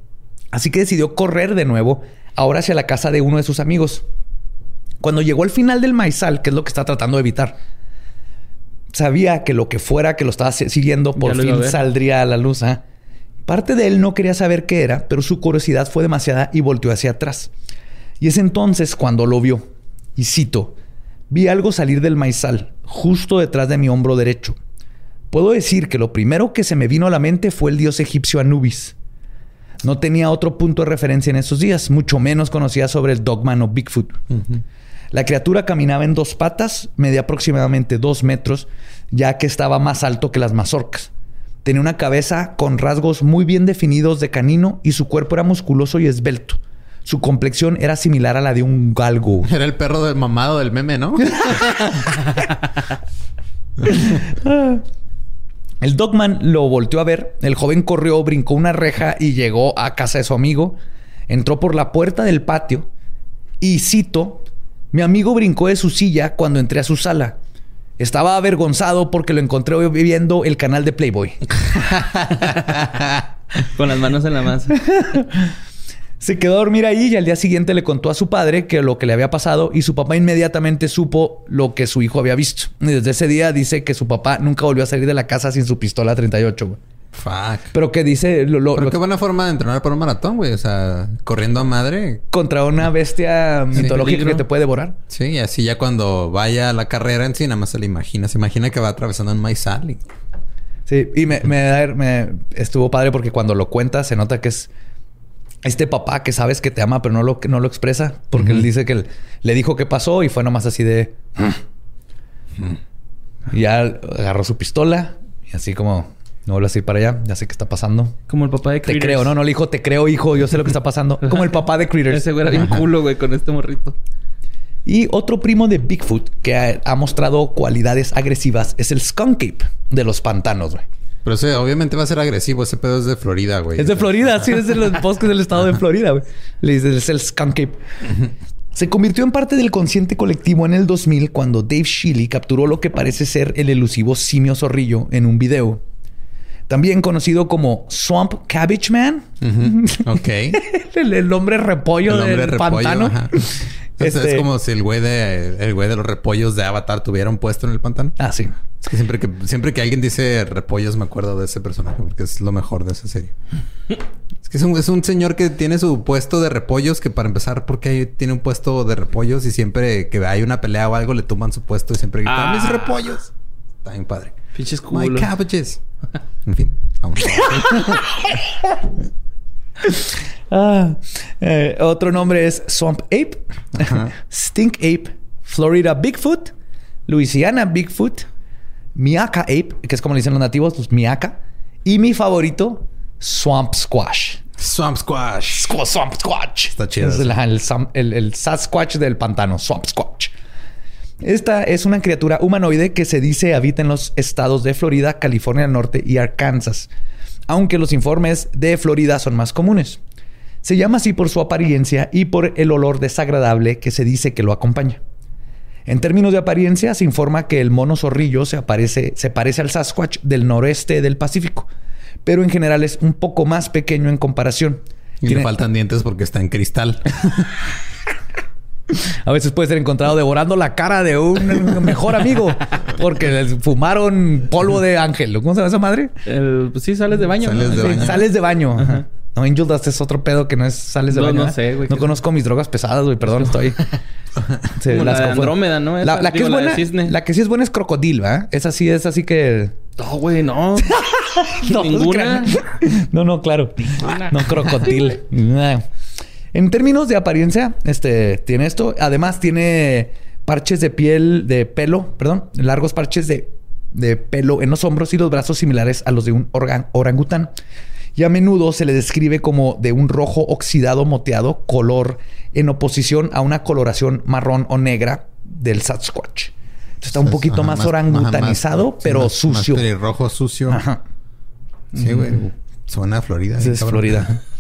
así que decidió correr de nuevo, ahora hacia la casa de uno de sus amigos. Cuando llegó al final del maizal, que es lo que está tratando de evitar, sabía que lo que fuera que lo estaba siguiendo por fin saldría a la luz. ¿ah? Parte de él no quería saber qué era, pero su curiosidad fue demasiada y volteó hacia atrás. Y es entonces cuando lo vio. Y cito, vi algo salir del maizal, justo detrás de mi hombro derecho. Puedo decir que lo primero que se me vino a la mente fue el dios egipcio Anubis. No tenía otro punto de referencia en esos días, mucho menos conocía sobre el Dogman o Bigfoot. La criatura caminaba en dos patas, medía aproximadamente dos metros, ya que estaba más alto que las mazorcas. Tenía una cabeza con rasgos muy bien definidos de canino y su cuerpo era musculoso y esbelto. Su complexión era similar a la de un galgo. Era el perro del mamado del meme, ¿no? el dogman lo volteó a ver. El joven corrió, brincó una reja y llegó a casa de su amigo. Entró por la puerta del patio y cito, mi amigo brincó de su silla cuando entré a su sala. Estaba avergonzado porque lo encontré viendo el canal de Playboy. Con las manos en la masa. Se quedó a dormir ahí y al día siguiente le contó a su padre que lo que le había pasado y su papá inmediatamente supo lo que su hijo había visto. Y desde ese día dice que su papá nunca volvió a salir de la casa sin su pistola 38, güey. Fuck. Pero que dice... Lo, Pero qué buena forma de entrenar para un maratón, güey. O sea, corriendo a madre. Contra una bestia mitológica que te puede devorar. Sí, y así ya cuando vaya a la carrera en sí, nada más se le imagina. Se imagina que va atravesando un maizal y... Sí, y me, me, me, estuvo padre porque cuando lo cuenta se nota que es este papá que sabes que te ama, pero no lo, no lo expresa, porque él dice que le dijo qué pasó y fue nomás así de. y ya agarró su pistola y así como no vuelvo a ir para allá, ya sé qué está pasando. Como el papá de Critters. Te creo, no, no le dijo, te creo, hijo, yo sé lo que está pasando. Como el papá de Critters. Ese güey era bien culo, güey, con este morrito. Y otro primo de Bigfoot que ha, ha mostrado cualidades agresivas es el skunk ape de los pantanos, güey. Pero obviamente va a ser agresivo. Ese pedo es de Florida, güey. Es de Florida, sí, es de los bosques del estado de Florida, güey. Le dice, es el skunk Se convirtió en parte del consciente colectivo en el 2000 cuando Dave Shealy capturó lo que parece ser el elusivo simio zorrillo en un video. También conocido como Swamp Cabbage Man. Ok. el, hombre repollo del pantano. Es este como si el güey de el güey de los repollos de Avatar tuviera un puesto en el pantano. Ah, sí. Es que siempre que siempre que alguien dice repollos me acuerdo de ese personaje porque es lo mejor de esa serie. Es que es un, es un señor que tiene su puesto de repollos que para empezar porque tiene un puesto de repollos y siempre que hay una pelea o algo le tumban su puesto y siempre gritan ah. mis repollos. Está bien padre. Pinches. My cabbages. en fin, vamos. ah, eh, otro nombre es Swamp Ape, Stink Ape, Florida Bigfoot, Louisiana Bigfoot, Miaka Ape, que es como le dicen los nativos, pues Miaka. Y mi favorito, Swamp Squash. Swamp Squash. Swamp Squash. Está chido. Es el, el, Sasquatch del pantano. Swamp Squash. Esta es una criatura humanoide que se dice habita en los estados de Florida, California del Norte y Arkansas, aunque los informes de Florida son más comunes. Se llama así por su apariencia y por el olor desagradable que se dice que lo acompaña. En términos de apariencia, se informa que el mono zorrillo se, se parece al Sasquatch del noreste del Pacífico, pero en general es un poco más pequeño en comparación. Y le faltan dientes porque está en cristal. A veces puede ser encontrado devorando la cara de un mejor amigo porque fumaron polvo de ángel. ¿Cómo se llama esa madre? pues sí, sales de baño. Sales de baño. Sales de baño. No, Angel Dust es otro pedo que no es sales de baño. No sé, güey. No conozco mis drogas pesadas, güey. Perdón, estoy. la Andrómeda, ¿no? la, que es buena, la, que sí es buena es crocodil, ¿verdad? Esa sí es así que. No, güey, no. no Ninguna. no, no, claro. No, crocodil. en términos de apariencia, este tiene esto. Además, tiene parches de piel, de pelo, perdón, largos parches de, de pelo en los hombros y los brazos similares a los de un orangután y a menudo se le describe como de un rojo oxidado moteado color en oposición a una coloración marrón o negra del Sasquatch. está un poquito más, orangutanizado, pero sucio. Más rojo sucio. Ajá. Sí, güey. Suena a Florida. es Florida.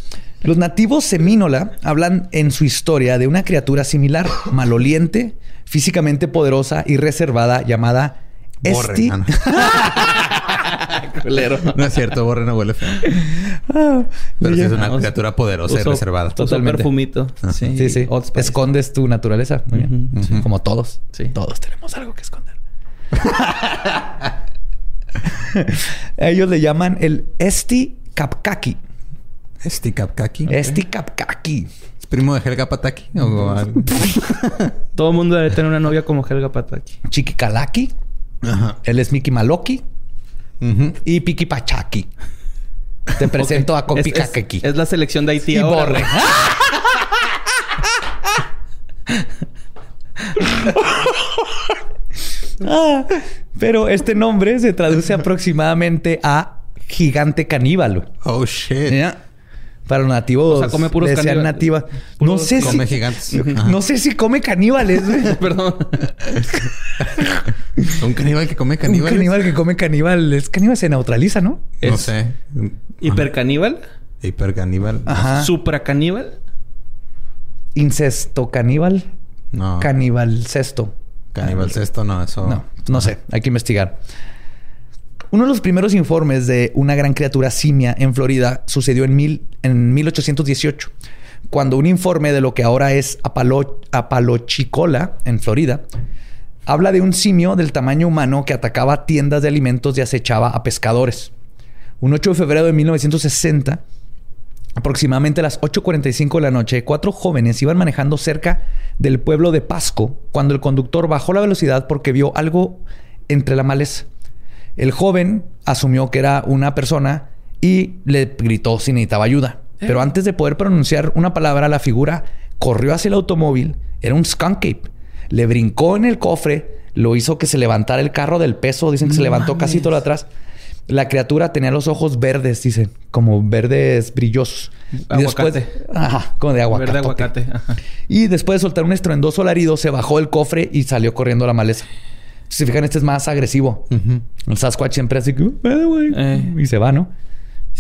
Los nativos semínola hablan en su historia de una criatura similar, maloliente, físicamente poderosa y reservada llamada Esti. No es cierto, Borre no huele feo. Ah, Pero sí es una criatura poderosa y reservada. Totalmente. perfumito. Sí, sí. Escondes tu naturaleza. Muy bien. Como todos. Sí. Todos tenemos algo que esconder. Ellos le llaman el Esti Kapkaki. Esti Kapkaki. Esti Kapkaki. ¿Es primo de Helga Pataki? Todo el mundo debe tener una novia como Helga Pataki. Chiquikalaki. Ajá. Él es Mickey Maloki. Y Piki Pachaki. Te presento a Kopi es, es, la selección de Haití y Borre. Ah, pero este nombre se traduce aproximadamente a gigante caníbal. Oh shit. Para los nativos. O sea, come puros caníbales. nativa. no sé come si. gigantes. No sé si come caníbales. Perdón. Un caníbal que come caníbales. Un caníbal que come caníbales. Caníbal se neutraliza, ¿no? No sé. ¿Hipercaníbal? Hipercaníbal. Ajá. ¿Supracaníbal? ¿Incesto caníbal? No. Caníbal cesto. Caníbal cesto, no, eso. No, no sé. Hay que investigar. Uno de los primeros informes de una gran criatura simia en Florida sucedió en, mil, en 1818, cuando un informe de lo que ahora es Apalo, Apalochicola en Florida habla de un simio del tamaño humano que atacaba tiendas de alimentos y acechaba a pescadores. Un 8 de febrero de 1960, aproximadamente a las 8.45 de la noche, cuatro jóvenes iban manejando cerca del pueblo de Pasco cuando el conductor bajó la velocidad porque vio algo entre la maleza. El joven asumió que era una persona y le gritó si necesitaba ayuda. Eh. Pero antes de poder pronunciar una palabra, la figura corrió hacia el automóvil. Era un skunk ape. Le brincó en el cofre, lo hizo que se levantara el carro del peso. Dicen que se levantó casi todo atrás. La criatura tenía los ojos verdes, dicen, como verdes brillosos. Aguacate. Y después, ajá, como de aguacate. Verde aguacate. Y después de soltar un estruendoso alarido, se bajó el cofre y salió corriendo a la maleza. Si se fijan, este es más agresivo. El Sasquatch siempre así que, eh, eh. y se va, ¿no?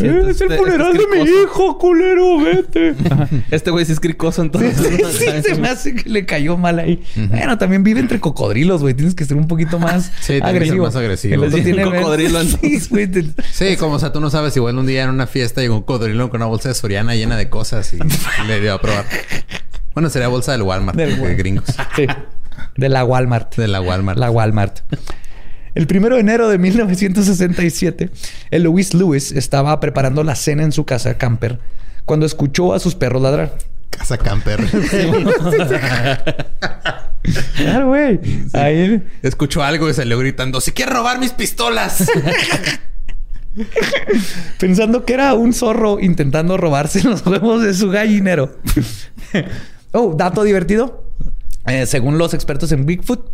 Eh, es el funeral de mi hijo, culero, vete. este güey sí es cricoso entonces. Sí, sí, se me hace que le cayó mal ahí. Bueno, también vive entre cocodrilos, güey. Tienes que ser un poquito más sí, agresivo. más agresivo. Tiene cocodrilo Sí, güey. Sí, como o sea, tú no sabes, igual un día en una fiesta llegó un cocodrilo con una bolsa de Soriana llena de cosas y le dio a probar. Bueno, sería bolsa del Walmart de gringos. Sí. De la Walmart. De la Walmart. La Walmart. El primero de enero de 1967, el Louis Lewis estaba preparando la cena en su casa camper cuando escuchó a sus perros ladrar. Casa camper. claro, güey. Ahí escuchó algo y salió gritando: ¡Si quiere robar mis pistolas! Pensando que era un zorro intentando robarse los huevos de su gallinero. oh, dato divertido. Eh, según los expertos en Bigfoot,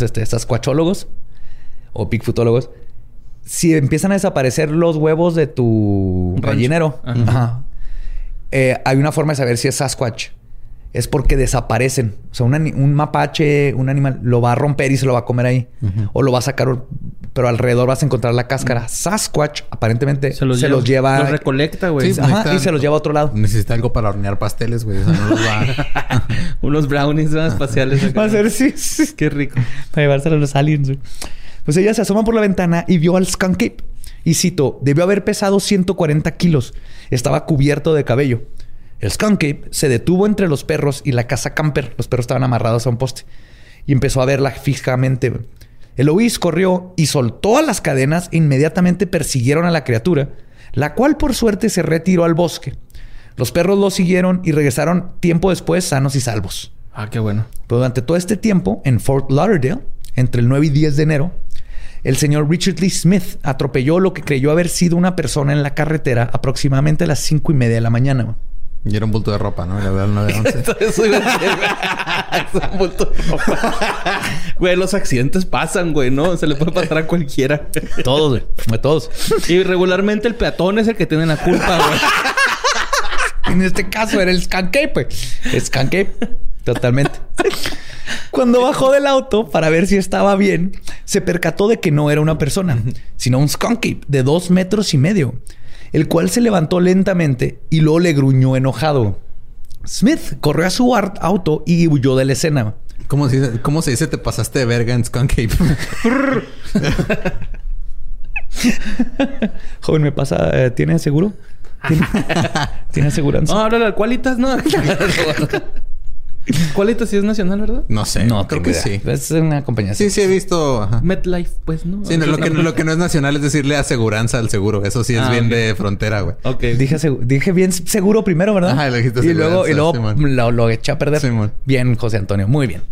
este, estas cuachólogos o Bigfootólogos, si empiezan a desaparecer los huevos de tu gallinero, eh, hay una forma de saber si es Sasquatch. Es porque desaparecen. O sea, un mapache, un animal, lo va a romper y se lo va a comer ahí. O lo va a sacar pero alrededor vas a encontrar la cáscara. Sasquatch aparentemente se los, lleva, los recolecta, güey. y se los lleva a otro lado. Necesita algo para hornear pasteles, güey. O sea, no los va... Unos brownies espaciales. Va a ser, sí, sí. Qué rico. Para llevárselo a los aliens, güey. Pues ella se asoma por la ventana y vio al skunk ape. Y cito, debió haber pesado 140 kilos. Estaba cubierto de cabello. El skunk ape se detuvo entre los perros y la casa camper. Los perros estaban amarrados a un poste. Y empezó a verla fijamente. Eloís corrió y soltó a las cadenas e inmediatamente persiguieron a la criatura, la cual por suerte se retiró al bosque. Los perros lo siguieron y regresaron tiempo después sanos y salvos. Ah, qué bueno. Pero durante todo este tiempo, en Fort Lauderdale, entre el 9 y 10 de enero, el señor Richard Lee Smith atropelló lo que creyó haber sido una persona en la carretera aproximadamente a las 5 y media de la mañana. Y era un bulto de ropa, ¿no? Le verdad, el 911. Eso iba a es un bulto de ropa. güey, los accidentes pasan, güey, ¿no? Se le puede pasar a cualquiera. todos, güey. Todos. Y regularmente el peatón es el que tiene la culpa, güey. En este caso era el Skankape, pues. Skankape. Totalmente. Cuando bajó del auto para ver si estaba bien, se percató de que no era una persona, sino un Skankape de dos metros y medio, el cual se levantó lentamente y luego le gruñó enojado. Smith corrió a su auto y huyó de la escena. ¿Cómo se dice, cómo se dice te pasaste de verga en Skankape? Joven, me pasa, eh, ¿tiene seguro? ¿Tiene, aseguranza? No, ahora la Qualitas, no. Sí es nacional, ¿verdad? No sé. No, creo que sí. Es una compañía. Sí, sí, he visto. MetLife, pues, ¿no? Sí, lo, que, lo que no es nacional es decirle aseguranza al seguro. Eso sí es ah, bien de frontera, güey. Ok. Dije, dije bien seguro primero, ¿verdad? Ajá, lo dijiste Y luego, y luego lo, lo, eché a perder. bien, José Antonio. Muy bien.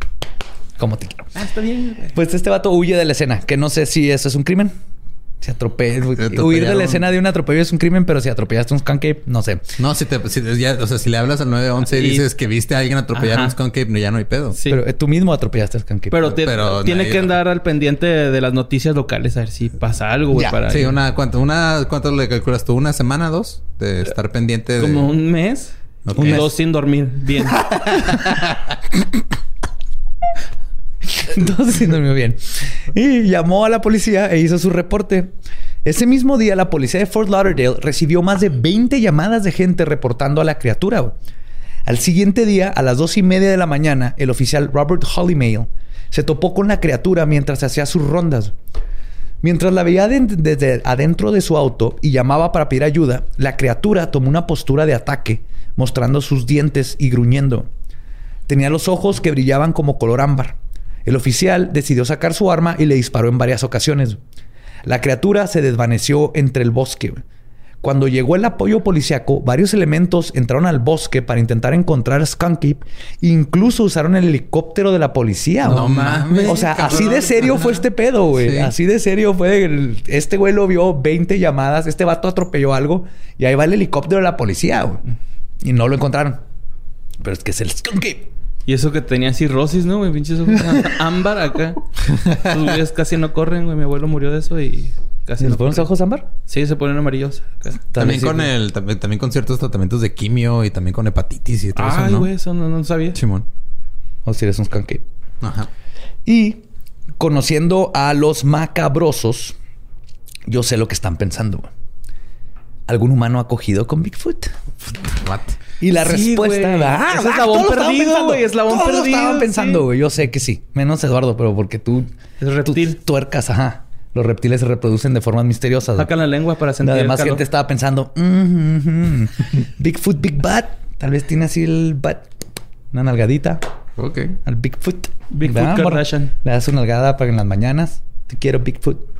Como te quiero. Ah, está bien. Pues este vato huye de la escena. Que no sé si eso es un crimen. Se atropella. Huir de la escena de un atropello es un crimen, pero si atropellaste un skunk no sé. No, si te, si, ya, o sea, si le hablas al 911 y dices que viste a alguien atropellar un skunk ya no hay pedo. Sí. Pero eh, tú mismo atropellaste a skunk Pero, tiene que andar al pendiente de, las noticias locales a ver si pasa algo, güey. Para sí, una, ¿cuánto, una, ¿cuánto le calculas tú? ¿Una semana, dos? De estar pendiente de... Como un mes. Un mes. Dos sin dormir. Bien. Entonces sí durmió bien. Y llamó a la policía e hizo su reporte. Ese mismo día, la policía de Fort Lauderdale recibió más de 20 llamadas de gente reportando a la criatura. Al siguiente día, a las dos y media de la mañana, el oficial Robert Hollymail se topó con la criatura mientras hacía sus rondas. Mientras la veía desde adentro de su auto y llamaba para pedir ayuda, la criatura tomó una postura de ataque, mostrando sus dientes y gruñendo. Tenía los ojos que brillaban como color ámbar. El oficial decidió sacar su arma y le disparó en varias ocasiones. La criatura se desvaneció entre el bosque. Cuando llegó el apoyo policiaco, varios elementos entraron al bosque para intentar encontrar a Skunky. Incluso usaron el helicóptero de la policía. No mames. O sea, así de serio fue este pedo, güey. Así de serio fue. este güey lo vio 20 llamadas. Este vato atropelló algo. Y ahí va el helicóptero de la policía, güey. Y no lo encontraron. Pero es que es el Skunky. Y eso que tenía cirrosis, ¿no, güey? Pinches ojos ámbar acá. Los güeyes casi no corren, güey. Mi abuelo murió de eso y casi no ponen ojos ámbar? Sí, se ponen amarillos. También, con el... También, con ciertos tratamientos de quimio y también con hepatitis y todo eso, ¿no? güey. Eso no, no sabía. Simón. O si eres un skanky. Ajá. Y... Conociendo a los macabrosos... Yo sé lo que están pensando, güey. ¿Algún humano ha cogido con Bigfoot? What? Y la respuesta... Ah, es eslabón perdido, güey. Eslabón todos perdido. estaban pensando, güey. Yo sé que sí. Menos Eduardo, pero porque tú... Es reptil. Tú tuercas, ajá. Los reptiles se reproducen de formas misteriosas. Sacan la lengua para sentir Además, gente estaba pensando... Bigfoot, Big Butt. Tal vez tiene así el butt. Una nalgadita. Ok. Al Bigfoot. Bigfoot Kardashian. Le das una nalgada para en las mañanas. Te quiero, Bigfoot.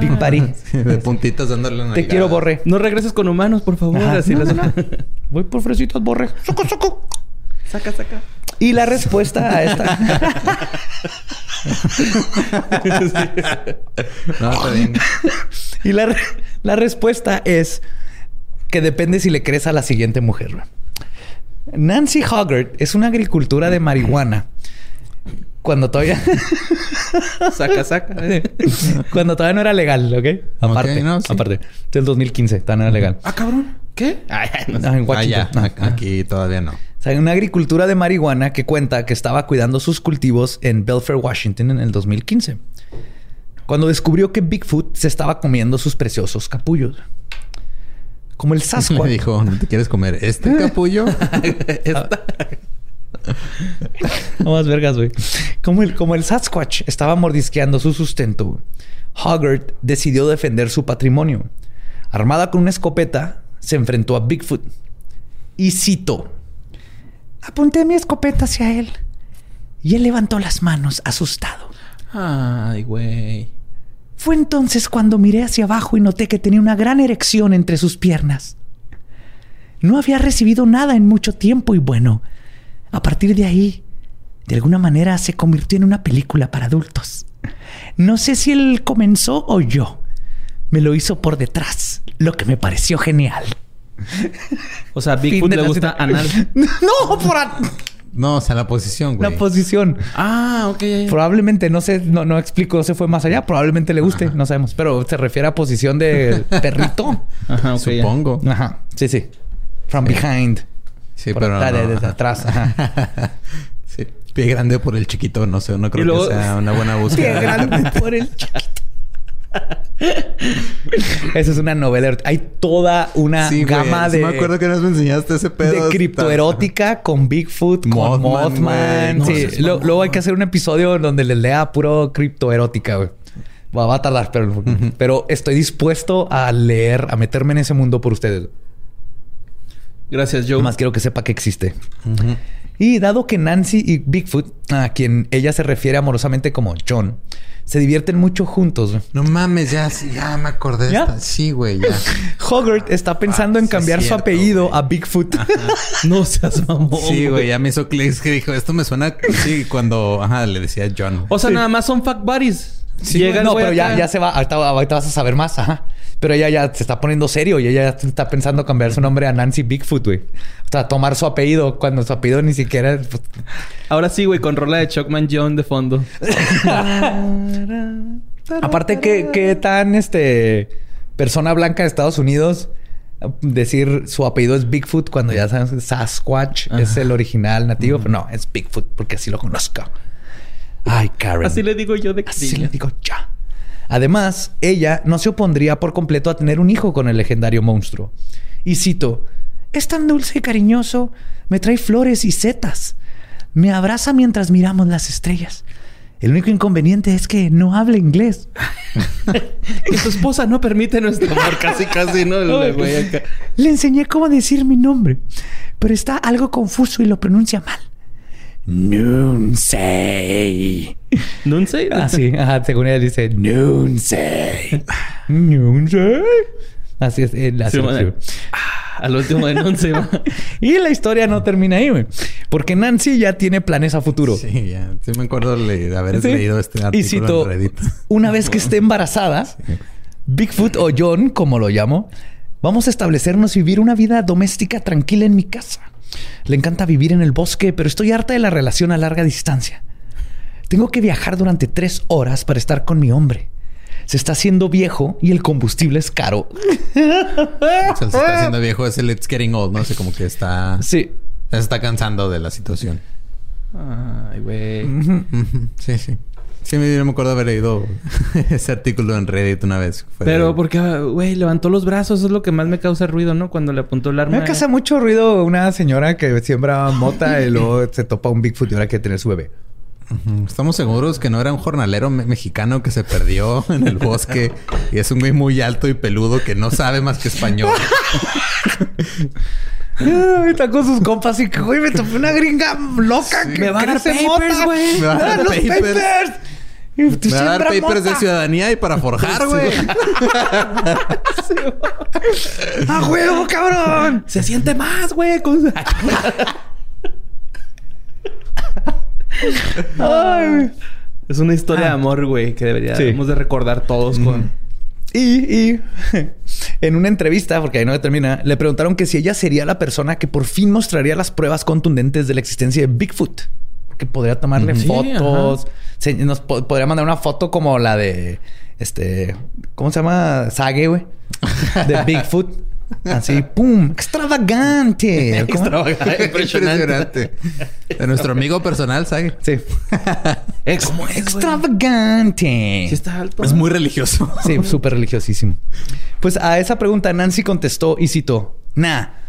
Big ah. Party. de puntitas dándole una Te quiero, Borre. No regreses con humanos, por favor. Voy por fresitas, Borre. Soco, soco. Saca, saca. Y la respuesta a esta. no, está bien. Y la, la respuesta es que depende si le crees a la siguiente mujer. Nancy Hoggart es una agricultura de marihuana cuando todavía. saca, saca. cuando todavía no era legal, ¿ok? Aparte. Aparte. Del 2015, todavía no era legal. Ah, cabrón. ¿Qué? Ah, en ah, Aquí todavía no. O sea, hay una agricultura de marihuana que cuenta que estaba cuidando sus cultivos en Belfair, Washington en el 2015. Cuando descubrió que Bigfoot se estaba comiendo sus preciosos capullos. Como el Sasquatch. Me dijo, ¿no te quieres comer este capullo? Esta. no más vergas, güey. Como el, como el Sasquatch estaba mordisqueando su sustento, Hoggart decidió defender su patrimonio. Armada con una escopeta, se enfrentó a Bigfoot. Y citó: Apunté mi escopeta hacia él. Y él levantó las manos, asustado. Ay, güey. Fue entonces cuando miré hacia abajo y noté que tenía una gran erección entre sus piernas. No había recibido nada en mucho tiempo y bueno, a partir de ahí, de alguna manera se convirtió en una película para adultos. No sé si él comenzó o yo. Me lo hizo por detrás, lo que me pareció genial. O sea, Bigfoot le gusta anal. No, por No, o sea, la posición, güey. La posición. Ah, ok. Probablemente, no sé, no, no explico, se fue más allá. Probablemente le guste, no sabemos. Pero se refiere a posición de perrito. Ajá, Supongo. Ajá, sí, sí. From behind. Sí, pero no, desde atrás. sí. Pie grande por el chiquito. No sé, no creo que sea una buena búsqueda. Pie grande por el chiquito. Esa es una novela. Hay toda una gama de. me acuerdo que nos enseñaste ese pedo. De criptoerótica con Bigfoot, con Mothman. sí. luego hay que hacer un episodio donde les lea puro criptoerótica, güey. Va, a tardar, pero, pero estoy dispuesto a leer, a meterme en ese mundo por ustedes. Gracias, Joe. Más quiero que sepa que existe. Y dado que Nancy y Bigfoot, a quien ella se refiere amorosamente como John, se divierten mucho juntos. No mames, ya, ya me acordé. ¿Ya? Sí, güey, ya. Hogarth está pensando en ah, cambiar su apellido a Bigfoot. no seas mamón. Sí, güey, ya me hizo clic que dijo, esto me suena sí, cuando ajá, le decía John. O sea, nada más son fuck buddies. Sí, Llega no, pero ya, ya se va. Ahorita, vas a saber más. Ajá. Pero ella ya se está poniendo serio y ella está pensando cambiar su nombre a Nancy Bigfoot, güey. O sea, tomar su apellido cuando su apellido ni siquiera. Pues, Ahora sí, güey, con rola de Chuckman John de fondo. Aparte, ¿qué, ¿qué, tan este persona blanca de Estados Unidos decir su apellido es Bigfoot cuando ya sabes Sasquatch es el original nativo? Pero no, es Bigfoot porque así lo conozco. Ay, Karen. Así le digo yo de Así le digo ya. Además, ella no se opondría por completo a tener un hijo con el legendario monstruo. Y cito, es tan dulce y cariñoso, me trae flores y setas, me abraza mientras miramos las estrellas. El único inconveniente es que no habla inglés. que su esposa no permite nuestro amor. Casi, casi, ¿no? Le enseñé cómo decir mi nombre, pero está algo confuso y lo pronuncia mal. Nunsei. ¿Nunsei? Ah, sí. Ajá, según ella dice Nunsei. Nunsei. Así es. Eh, así ah, al último de Nunsei. y la historia no termina ahí, güey. Porque Nancy ya tiene planes a futuro. Sí, ya. Sí me acuerdo de haber leído este artículo y cito, en Reddit. Una vez que esté embarazada, Bigfoot o John, como lo llamo, vamos a establecernos y vivir una vida doméstica tranquila en mi casa. Le encanta vivir en el bosque, pero estoy harta de la relación a larga distancia. Tengo que viajar durante tres horas para estar con mi hombre. Se está haciendo viejo y el combustible es caro. se está haciendo viejo, es el it's getting old, ¿no? sé, como que está. Sí. Se está cansando de la situación. Ay, güey. Sí, sí. Sí, me, me acuerdo haber leído ese artículo en Reddit una vez. Pero porque, güey, levantó los brazos. Eso es lo que más me causa ruido, ¿no? Cuando le apuntó el arma. Me causa mucho ruido una señora que siembra mota y luego se topa un Bigfoot y ahora quiere tener su bebé. Estamos seguros que no era un jornalero mexicano que se perdió en el bosque y es un güey muy alto y peludo que no sabe más que español. está con sus compas y que, güey, me topé una gringa loca que me va a dar papers, güey. Me va a dar los papers. Me va a dar papers de ciudadanía y para forjar, güey. ¡A huevo, cabrón! Se siente más, güey. Es una historia de ah. amor, güey, que deberíamos de recordar todos con... Y, y en una entrevista, porque ahí no termina, le preguntaron que si ella sería la persona que por fin mostraría las pruebas contundentes de la existencia de Bigfoot. Que podría tomarle fotos. nos podría mandar una foto como la de este. ¿Cómo se llama? Sage, güey. De Bigfoot. Así, ¡pum! ¡Extravagante! Extravagante. Impresionante. De nuestro amigo personal, Sage. Sí. ¿Cómo es, ¡Extravagante! Sí está alto. Es muy religioso. Sí, súper religiosísimo. Pues a esa pregunta Nancy contestó y citó: Nah.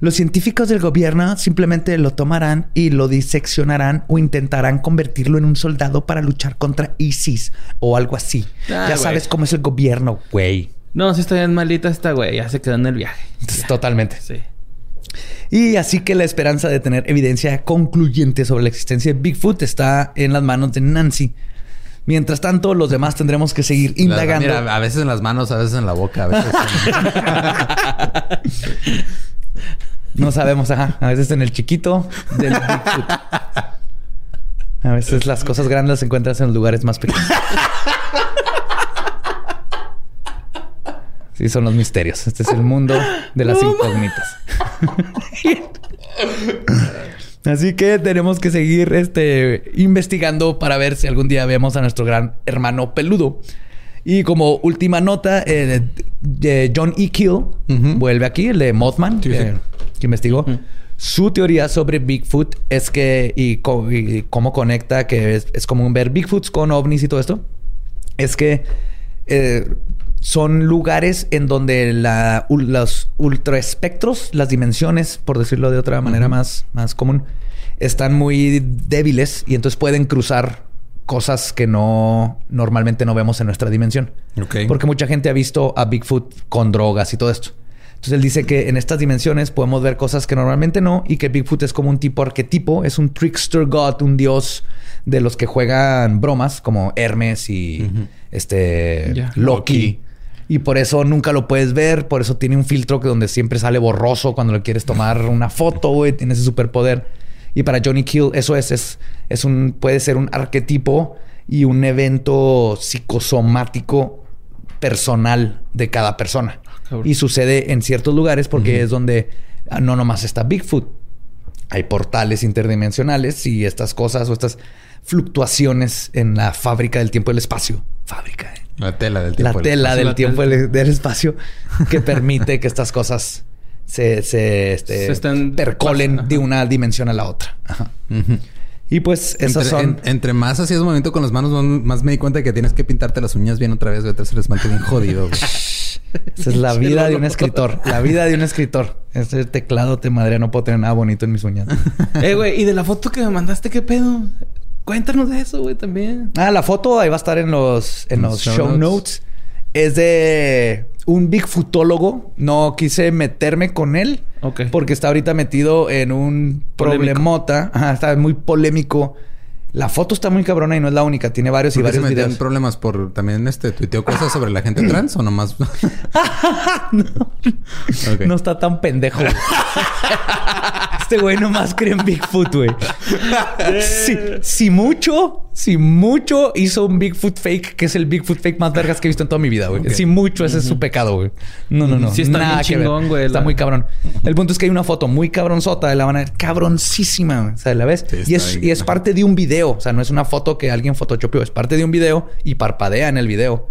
Los científicos del gobierno simplemente lo tomarán y lo diseccionarán o intentarán convertirlo en un soldado para luchar contra ISIS o algo así. Ah, ya sabes cómo es el gobierno, güey. No, si está bien malita esta güey, ya se quedó en el viaje. Totalmente. Sí. Y así que la esperanza de tener evidencia concluyente sobre la existencia de Bigfoot está en las manos de Nancy. Mientras tanto, los demás tendremos que seguir indagando. mira, a veces en las manos, a veces en la boca, a veces. no sabemos, ajá. A veces en el chiquito del Bigfoot. A veces las cosas grandes las encuentras en los lugares más pequeños. Sí, son los misterios. Este es el mundo de las incógnitas. Así que tenemos que seguir este, investigando para ver si algún día vemos a nuestro gran hermano peludo. Y como última nota, eh, John E. Kill vuelve aquí, el de Mothman. Que investigó. Su teoría sobre Bigfoot es que, y, cómo conecta, que es, es, común ver Bigfoots con ovnis y todo esto, es que eh, son lugares en donde la, los ultraespectros, las dimensiones, por decirlo de otra manera más, más común, están muy débiles y entonces pueden cruzar cosas que no normalmente no vemos en nuestra dimensión. Porque mucha gente ha visto a Bigfoot con drogas y todo esto. Entonces él dice que en estas dimensiones podemos ver cosas que normalmente no y que Bigfoot es como un tipo arquetipo, es un trickster god, un dios de los que juegan bromas como Hermes y este Loki. Y por eso nunca lo puedes ver, por eso tiene un filtro que donde siempre sale borroso cuando le quieres tomar una foto, güey, tiene ese superpoder. Y para Johnny Kill eso es, es, es un, puede ser un arquetipo y un evento psicosomático personal de cada persona. Y sucede en ciertos lugares porque es donde ah, no nomás está Bigfoot. Hay portales interdimensionales y estas cosas o estas fluctuaciones en la fábrica del tiempo y el espacio. Fábrica. ¿eh? La tela del tiempo. La tela del tiempo y del espacio que permite que estas cosas se, se, este, percolen de una dimensión a la otra. Y pues esas son. entre más hacías movimiento con las manos, más me di cuenta de que tienes que pintarte las uñas bien otra vez, güey. Se les bien jodido. Esa es la vida de un escritor. La vida de un escritor. Este teclado te madre, no puedo tener nada bonito en mis uñas. eh, güey, y de la foto que me mandaste, ¿qué pedo? Cuéntanos de eso, güey, también. Ah, la foto ahí va a estar en los, en los show, notes. Es de un Bigfootólogo. No quise meterme con él. Porque está ahorita metido en un problemota. Ajá, está muy polémico la foto está muy cabrona y no es la única. Tiene varios y varios se videos. problemas por también este tuiteo cosas sobre la gente trans o nomás? no. no está tan pendejo. este güey nomás cree en Bigfoot, güey. si, mucho, si mucho hizo un Bigfoot fake, que es el Bigfoot fake más vergas que he visto en toda mi vida, güey. Si mucho, ese es su pecado, güey. No, no, no. Sí, está Nada chingón, güey. Está muy cabrón. El punto es que hay una foto muy cabronzota de la manera cabroncísima. O sea, ¿la ves? y, es, y es parte de un video o sea, no es una foto que alguien photoshopeó, es parte de un video y parpadea en el video.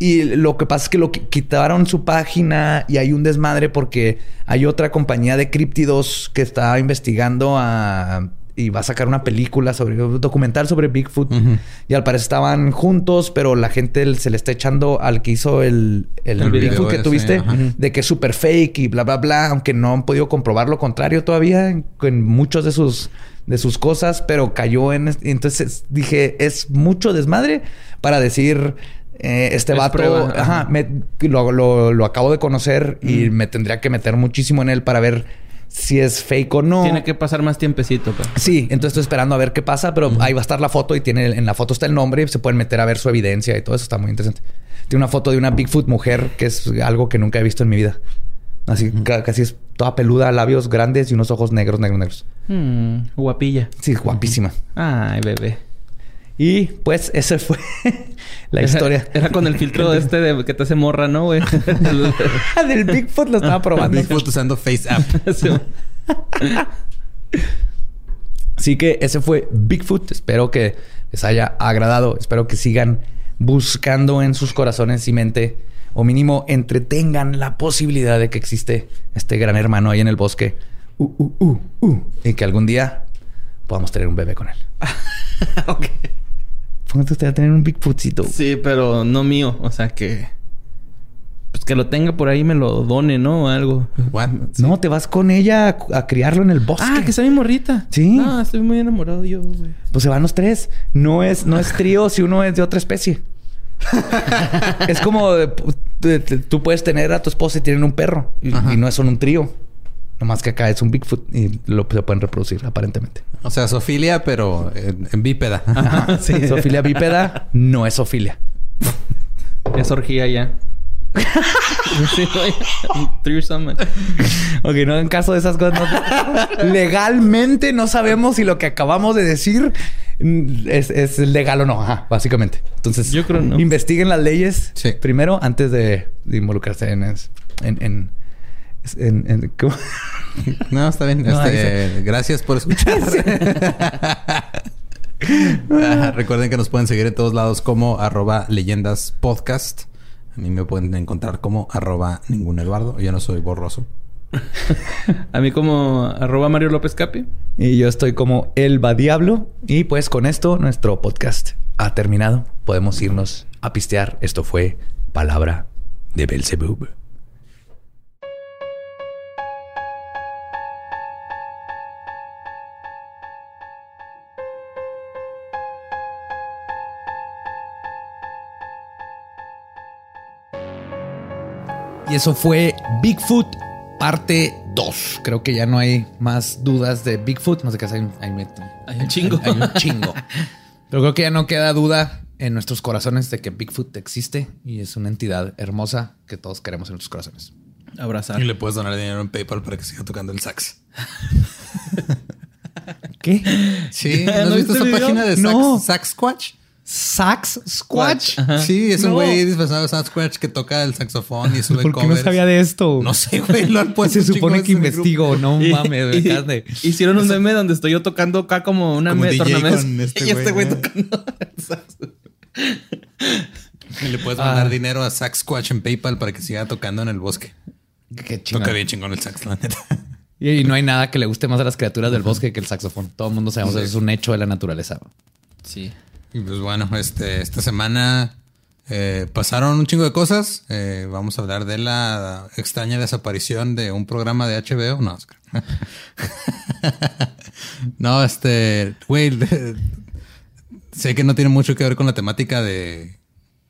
Y lo que pasa es que lo quitaron su página y hay un desmadre porque hay otra compañía de críptidos que está investigando a y va a sacar una película sobre un documental sobre Bigfoot. Y al parecer estaban juntos, pero la gente se le está echando al que hizo el, el, Bigfoot que tuviste de que es súper fake y bla, bla, bla, aunque no han podido comprobar lo contrario todavía en muchos de sus de sus cosas, pero cayó en... Entonces dije, es mucho desmadre para decir... Eh, este vato, ajá, lo, acabo de conocer y me tendría que meter muchísimo en él para ver si es fake o no. Tiene que pasar más tiempecito. Pues. Sí, entonces estoy esperando a ver qué pasa, pero ahí va a estar la foto y tiene en la foto está el nombre y se pueden meter a ver su evidencia y todo eso está muy interesante. Tiene una foto de una Bigfoot mujer que es algo que nunca he visto en mi vida. Así, casi es toda peluda, labios grandes y unos ojos negros, negros, negros. Hmm, guapilla. Sí, guapísima. Ay, bebé. Y pues esa fue la historia. Era con el filtro este de que te hace morra, ¿no, güey? Del Bigfoot lo estaba probando. Bigfoot usando Face App. Así que ese fue Bigfoot. Espero que les haya agradado. Espero que sigan buscando en sus corazones y mente o mínimo entretengan la posibilidad de que existe este gran hermano ahí en el bosque uh, uh, uh, uh y que algún día podamos tener un bebé con él. ok. Póngate usted a tener un Bigfootcito. Sí, pero no mío. O sea que... Pues que lo tenga por ahí me lo done, ¿no? O algo. No, te vas con ella a, criarlo en el bosque. Ah, que sea mi morrita. Sí. Ah, estoy muy enamorado yo, güey. Pues se van los tres. No es, no es trío si uno es de otra especie es como tú puedes tener a tu esposa y tienen un perro y, no son un trío. Nomás que acá es un Bigfoot y lo, se pueden reproducir aparentemente. O sea, sofilia, pero en, bípeda. sí, sofilia bípeda no es sofilia. es orgía ya. ok, no en caso de esas cosas. legalmente no sabemos si lo que acabamos de decir es, legal o no, Ajá, básicamente. Entonces, yo creo no. Investiguen las leyes primero antes de, involucrarse en, en, en, No, está bien. Este, gracias por escuchar. recuerden que nos pueden seguir en todos lados como arroba leyendas podcast. A mí me pueden encontrar como arroba ningún Eduardo. Yo no soy borroso. a mí como arroba Mario López Capi. Y yo estoy como Elba Diablo. Y pues con esto nuestro podcast ha terminado. Podemos irnos a pistear. Esto fue Palabra de Belzebub. Y eso fue Bigfoot parte 2. Creo que ya no hay más dudas de Bigfoot. No sé qué hay, hay, hay un chingo. Hay, un chingo. Pero creo que ya no queda duda en nuestros corazones de que Bigfoot existe y es una entidad hermosa que todos queremos en nuestros corazones. Abrazar. Y le puedes donar dinero en PayPal para que siga tocando el sax. ¿Qué? Sí, ¿no has visto esa página de sax, sax Squatch? Sax Squatch. Sí, es un güey disfrazado de Sax Squatch que toca el saxofón y sube ¿Por qué no sabía de esto? No sé, güey. Lo han puesto Se supone que investigo. No mames, me Hicieron un meme donde estoy yo tocando acá como una como este y este güey tocando Y le puedes mandar ah. dinero a Sax Squatch en PayPal para que siga tocando en el bosque. Qué chingón. Toca bien chingón el sax, la neta. Y no hay nada que le guste más a las criaturas del bosque que el saxofón. Todo el mundo sabemos que es un hecho de la naturaleza. Sí. Y pues bueno, este, esta semana eh, pasaron un chingo de cosas. Eh, vamos a hablar de la extraña desaparición de un programa de HBO. No, no, este, güey, sé que no tiene mucho que ver con la temática de,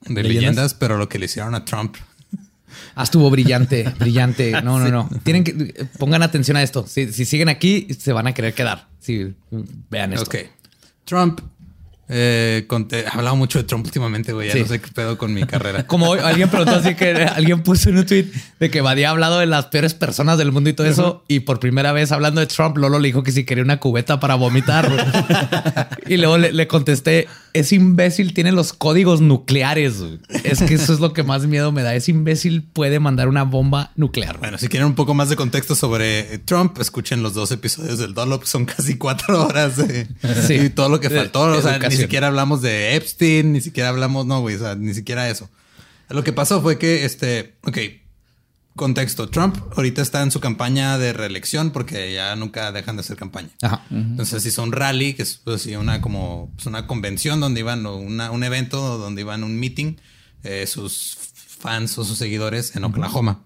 de ¿Leyendas? pero lo que le hicieron a Trump. Ah, estuvo brillante, brillante. No, no, no. Tienen que pongan atención a esto. Si, si, siguen aquí, se van a querer quedar. Si vean esto. Ok. Trump eh, he hablado mucho de Trump últimamente, güey. Ya no sé qué pedo con mi carrera. Como alguien preguntó así que alguien puso en un tweet de que Badía ha hablado de las peores personas del mundo y todo eso. Y por primera vez hablando de Trump, Lolo le dijo que si quería una cubeta para vomitar. y luego le, contesté: ese imbécil tiene los códigos nucleares. Es que eso es lo que más miedo me da. Ese imbécil puede mandar una bomba nuclear. Bueno, si quieren un poco más de contexto sobre Trump, escuchen los dos episodios del Dollop. Son casi cuatro horas de sí. todo lo que faltó. O sea, ni siquiera hablamos de Epstein, ni siquiera hablamos, no, güey, o sea, ni siquiera eso. Lo que pasó fue que, este, ok, contexto, Trump ahorita está en su campaña de reelección porque ya nunca dejan de hacer campaña. Ajá. Entonces hizo un rally, que es pues, una como pues, una convención donde iban, un evento donde iban un meeting, eh, sus fans o sus seguidores en Oklahoma,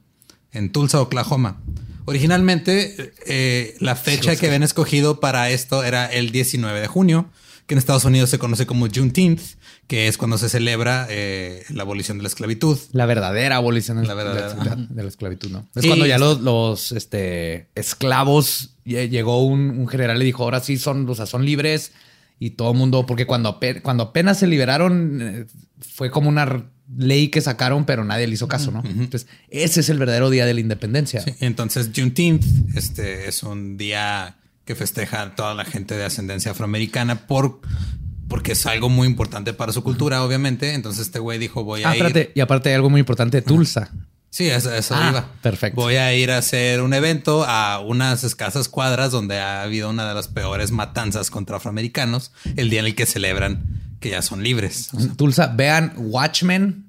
en Tulsa, Oklahoma. Originalmente, eh, la fecha que habían escogido para esto era el 19 de junio, que en Estados Unidos se conoce como Juneteenth, que es cuando se celebra eh, la abolición de la esclavitud. La verdadera abolición de la, esclavitud, ¿no? Es cuando ya los, este, esclavos llegó un, general y dijo, ahora sí son, o sea, son libres y todo el mundo, porque cuando, cuando apenas se liberaron, eh, fue como una ley que sacaron, pero nadie le hizo caso, ¿no? Entonces, ese es el verdadero día de la independencia. entonces, Juneteenth este, es un día que festeja toda la gente de ascendencia afroamericana por porque es algo muy importante para su cultura, obviamente. Entonces este güey dijo, voy a ah, ir... Y aparte hay algo muy importante, Tulsa. Sí, eso, eso ah, iba. Perfecto. Voy a ir a hacer un evento a unas escasas cuadras donde ha habido una de las peores matanzas contra afroamericanos, el día en el que celebran que ya son libres. Tulsa, vean Watchmen,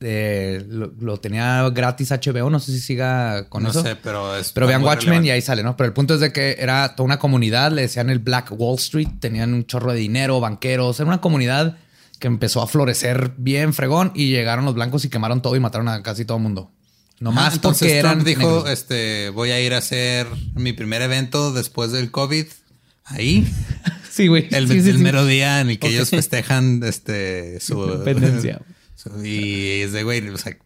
eh, lo, tenía gratis HBO, no sé si siga con eso. No sé, pero es. Pero vean Watchmen y ahí sale, ¿no? Pero el punto es de que era toda una comunidad, le decían el Black Wall Street, tenían un chorro de dinero, banqueros, era una comunidad que empezó a florecer bien fregón y llegaron los blancos y quemaron todo y mataron a casi todo el mundo. No más porque eran. dijo: este, Voy a ir a hacer mi primer evento después del COVID ahí. sí, güey. El, mero día en el que ellos festejan este, su independencia. Y es de, güey, o sea,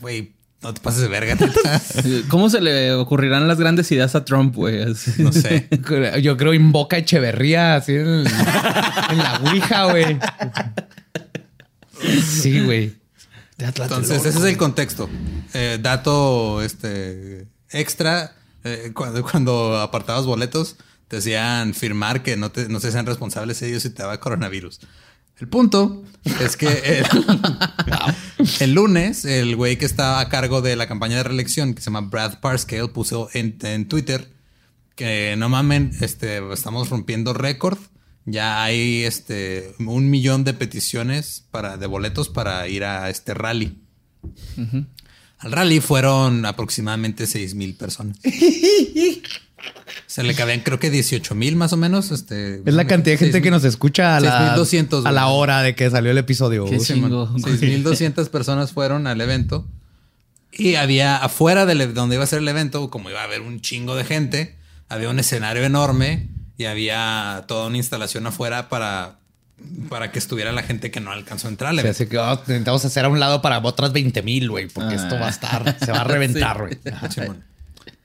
güey, no te pases de verga. ¿Cómo se le ocurrirán las grandes ideas a Trump, güey? No sé. Yo creo invoca Echeverría así en, la Ouija, güey. Sí, güey. Entonces, ese es el contexto. Eh, dato este extra. Eh, cuando, cuando apartabas boletos, te decían firmar que no, te, no se sean responsables ellos si te daba coronavirus. El punto es que el, lunes, el güey que estaba a cargo de la campaña de reelección, que se llama Brad Parscale, puso en, Twitter que no mamen, este, estamos rompiendo récord. Ya hay este un millón de peticiones para, de boletos para ir a este rally. Al rally fueron aproximadamente 6 mil personas. Se le cabían creo que 18 mil más o menos. Este, es la cantidad de gente que nos escucha a la, a la hora de que salió el episodio. 6.200 personas fueron al evento. Y había afuera de donde iba a ser el evento, como iba a haber un chingo de gente, había un escenario enorme y había toda una instalación afuera para, para que estuviera la gente que no alcanzó a entrar. así que oh, intentamos hacer a un lado para otras 20 mil, güey, porque esto va a estar, se va a reventar, güey.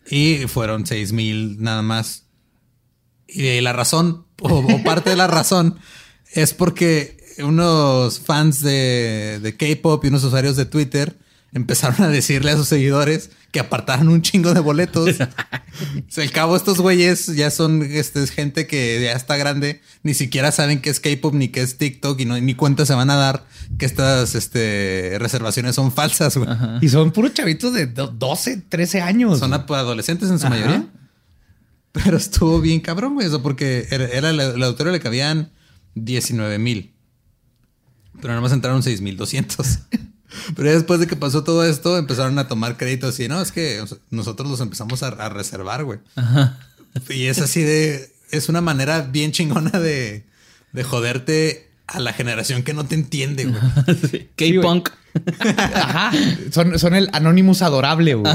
Y fueron seis mil nada más. Y la razón, o, parte de la razón, es porque unos fans de, de K-pop y unos usuarios de Twitter empezaron a decirle a sus seguidores que apartaran un chingo de boletos. o al cabo, estos güeyes ya son este, gente que ya está grande, ni siquiera saben qué es K-pop ni qué es TikTok y no, ni cuenta se van a dar que estas este, reservaciones son falsas. Y son puros chavitos de 12, 13 años. Son adolescentes en su mayoría. Pero estuvo bien cabrón, güey, eso porque era, el, auditorio le cabían 19 mil. Pero nada más entraron 6,200. Pero después de que pasó todo esto, empezaron a tomar créditos y no, es que nosotros los empezamos a, reservar, güey. Y es así de, es una manera bien chingona de, de joderte a la generación que no te entiende, güey. K-punk. Ajá. Son, son, el Anonymous adorable, güey.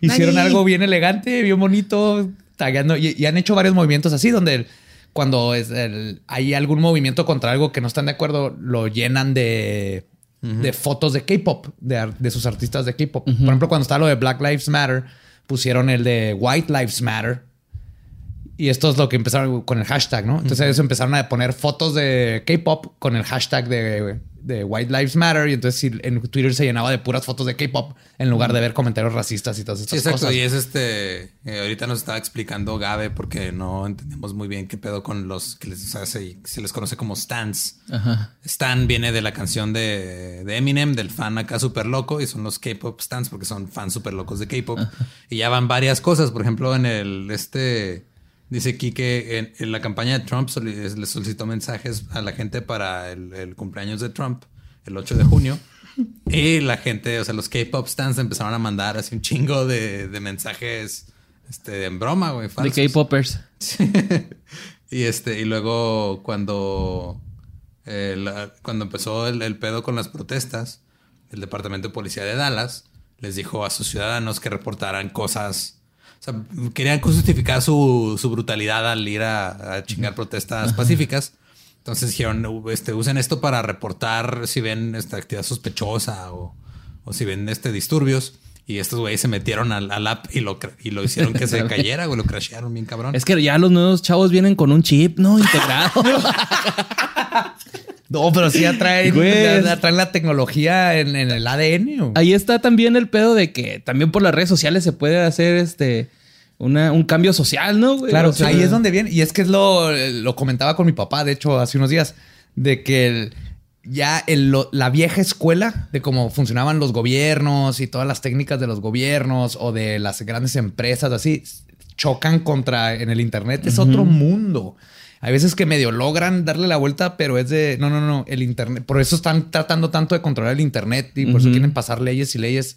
hicieron algo bien elegante, bien bonito, tagueando y, han hecho varios movimientos así donde cuando es hay algún movimiento contra algo que no están de acuerdo, lo llenan de de fotos de K-pop, de, sus artistas de K-pop. Por ejemplo, cuando está lo de Black Lives Matter, pusieron el de White Lives Matter. Y esto es lo que empezaron con el hashtag, ¿no? Entonces ellos empezaron a poner fotos de K-pop con el hashtag de de White Lives Matter y entonces en Twitter se llenaba de puras fotos de K-pop en lugar de ver comentarios racistas y todas estas sí, exacto. Y es este, eh, ahorita nos estaba explicando Gabe porque no entendemos muy bien qué pedo con los que les, se, les conoce como stans. Stan viene de la canción de, Eminem, del fan acá súper loco y son los K-pop stans porque son fans súper locos de K-pop. Y ya van varias cosas, por ejemplo, en el, este... Dice aquí que en, la campaña de Trump le solicitó mensajes a la gente para el, cumpleaños de Trump, el 8 de junio. Y la gente, o sea, los K-pop stands empezaron a mandar así un chingo de, mensajes este, en broma, güey. De K-popers. y este, y luego cuando, cuando empezó el, el pedo con las protestas, el Departamento de Policía de Dallas les dijo a sus ciudadanos que reportaran cosas o sea, querían justificar su, su brutalidad al ir a, chingar protestas pacíficas. Entonces dijeron, este, usen esto para reportar si ven esta actividad sospechosa o, o si ven este disturbios. Y estos güeyes se metieron al, al, app y lo, y lo hicieron que se cayera, güey. Lo crashearon bien cabrón. Es que ya los nuevos chavos vienen con un chip, ¿no? Integrado. no, pero sí atraen, atraen la tecnología en, en, el ADN. Ahí está también el pedo de que también por las redes sociales se puede hacer este un cambio social, ¿no? Claro, ahí es donde viene. Y es que es lo, lo comentaba con mi papá, de hecho, hace unos días, de que ya la vieja escuela de cómo funcionaban los gobiernos y todas las técnicas de los gobiernos o de las grandes empresas, así, chocan contra en el Internet. Es otro mundo. Hay veces que medio logran darle la vuelta, pero es de no, no, no. El Internet, por eso están tratando tanto de controlar el Internet y por eso quieren pasar leyes y leyes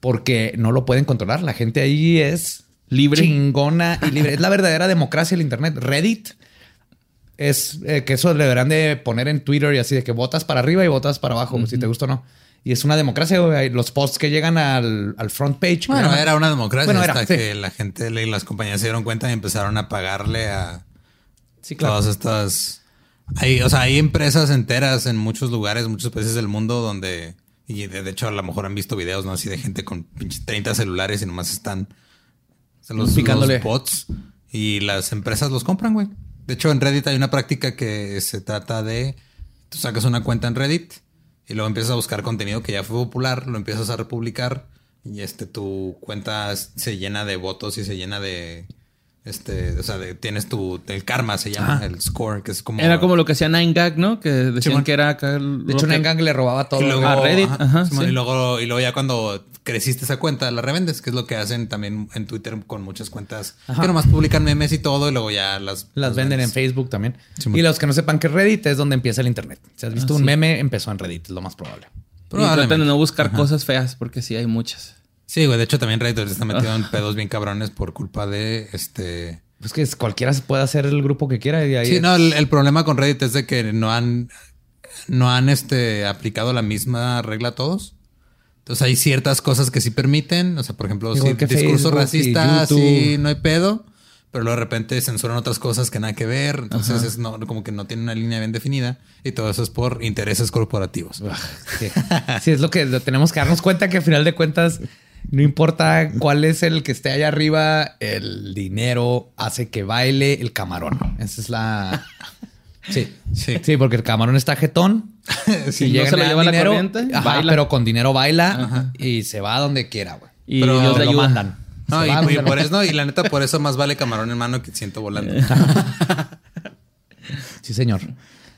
porque no lo pueden controlar. La gente ahí es libre. Chingona y libre. es la verdadera democracia del Internet. Reddit es eh, que eso deberán de poner en Twitter y así de que votas para arriba y votas para abajo, si te gusta o no. Y es una democracia, Los posts que llegan al, front page. Bueno, era una democracia hasta que la gente y las compañías se dieron cuenta y empezaron a pagarle a sí, claro. todas estas. Hay, o sea, hay empresas enteras en muchos lugares, muchos países del mundo donde. Y de, hecho, a lo mejor han visto videos, ¿no? Así de gente con 30 celulares y nomás están los, Picándole. bots y las empresas los compran, güey. De hecho, en Reddit hay una práctica que se trata de tú sacas una cuenta en Reddit y luego empiezas a buscar contenido que ya fue popular, lo empiezas a republicar y este tu cuenta se llena de votos y se llena de este, o sea, tienes tu, el karma se llama, el score, que es como... Era como lo que hacía Nine Gag, ¿no? Que decían que era acá... de hecho, Nine Gag le robaba todo a Reddit. y, luego, y luego ya cuando creciste esa cuenta, la revendes, que es lo que hacen también en Twitter con muchas cuentas que nomás publican memes y todo y luego ya las... Las, venden en Facebook también. y los que no sepan que Reddit es donde empieza el Internet. Si has visto ah, un meme, empezó en Reddit, es lo más probable. Y traten de no buscar cosas feas porque sí hay muchas. Sí, güey. De hecho, también Reddit está metido en pedos bien cabrones por culpa de este. Pues que cualquiera se puede hacer el grupo que quiera. Y ahí sí, no, el, problema con Reddit es de que no han, no han este, aplicado la misma regla a todos. Entonces hay ciertas cosas que sí permiten. O sea, por ejemplo, si discurso racista, sí, no hay pedo. Pero luego de repente censuran otras cosas que nada que ver. Entonces es no, como que no tiene una línea bien definida. Y todo eso es por intereses corporativos. sí. es lo que tenemos que darnos cuenta que al final de cuentas no importa cuál es el que esté allá arriba, el dinero hace que baile el camarón. Esa es la. Sí, sí, sí, porque el camarón está jetón. si no se lo lleva dinero, la corriente, baila. pero con dinero baila y se va a donde quiera, güey. Y pero ellos lo mandan. No, y, por eso, no, y la neta, por eso más vale camarón en mano que siento volando. sí, señor.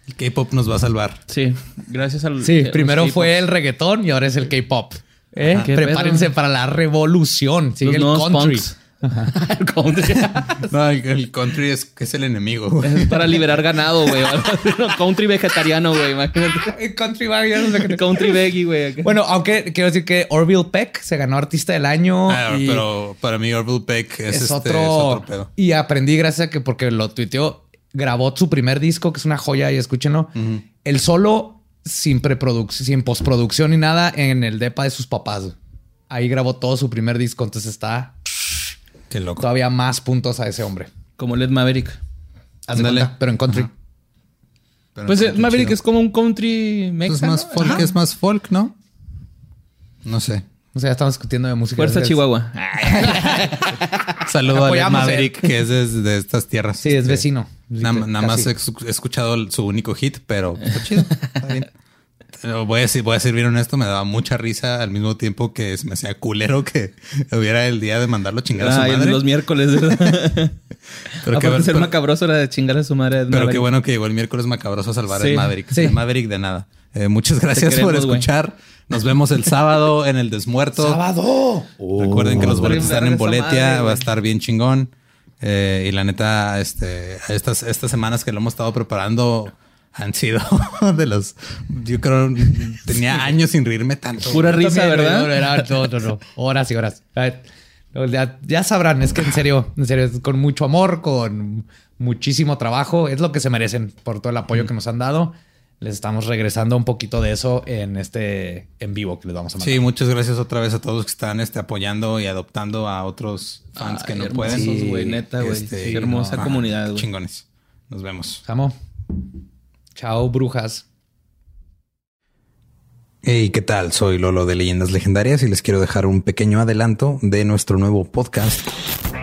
El K-pop nos va a salvar. Sí, gracias al. Sí, primero fue el reggaetón y ahora es el K-pop. ¿Eh? Prepárense para la revolución. Sigue el country. el country. no, el, country es que es el enemigo. Es para liberar ganado, güey. country vegetariano, güey. Imagínate. country vegetariano. country veggie, güey. Bueno, aunque quiero decir que Orville Peck se ganó artista del año. Ah, pero para mí Orville Peck es, este, otro, pedo. Y aprendí gracias a que porque lo tuiteó, grabó su primer disco, que es una joya y escúchenlo. El solo sin preproducción, sin postproducción ni nada en el depa de sus papás. Ahí grabó todo su primer disco, entonces está Qué loco. todavía más puntos a ese hombre. Como Led Maverick. pero en country. pues Maverick es como un country mexicano. Es más folk, es más folk, ¿no? No sé. O sea, ya estamos discutiendo de música. Fuerza Chihuahua. Saludo a Led Maverick, que es de, estas tierras. Sí, es vecino. Nada, más he escuchado su único hit, pero está chido. Voy a decir, voy a ser bien honesto, me daba mucha risa al mismo tiempo que me hacía culero que hubiera el día de mandarlo a chingar a su madre. los miércoles, ¿verdad? pero que ser macabroso era de chingar a su madre. Pero qué bueno que llegó el miércoles macabroso a salvar el Maverick. Sí. Maverick de nada. Eh, muchas gracias por escuchar. Nos vemos el sábado en el Desmuerto. ¡Sábado! Recuerden que los boletos están en Boletia. Va a estar bien chingón. Eh, y la neta, este, estas, estas semanas que lo hemos estado preparando han sido de los. Yo creo tenía años sin reírme tanto. Pura risa, ¿verdad? No, no, no, Horas y horas. Ya, ya, sabrán, es que en serio, en serio, con mucho amor, con muchísimo trabajo, es lo que se merecen por todo el apoyo que nos han dado les estamos regresando un poquito de eso en este en vivo que les vamos a mandar. Sí, muchas gracias otra vez a todos que están este, apoyando y adoptando a otros fans que no pueden. Sí, güey, neta, güey. Este, hermosa comunidad, güey. Chingones. Nos vemos. Samo. Chao, brujas. Hey, ¿qué tal? Soy Lolo de Leyendas Legendarias y les quiero dejar un pequeño adelanto de nuestro nuevo podcast.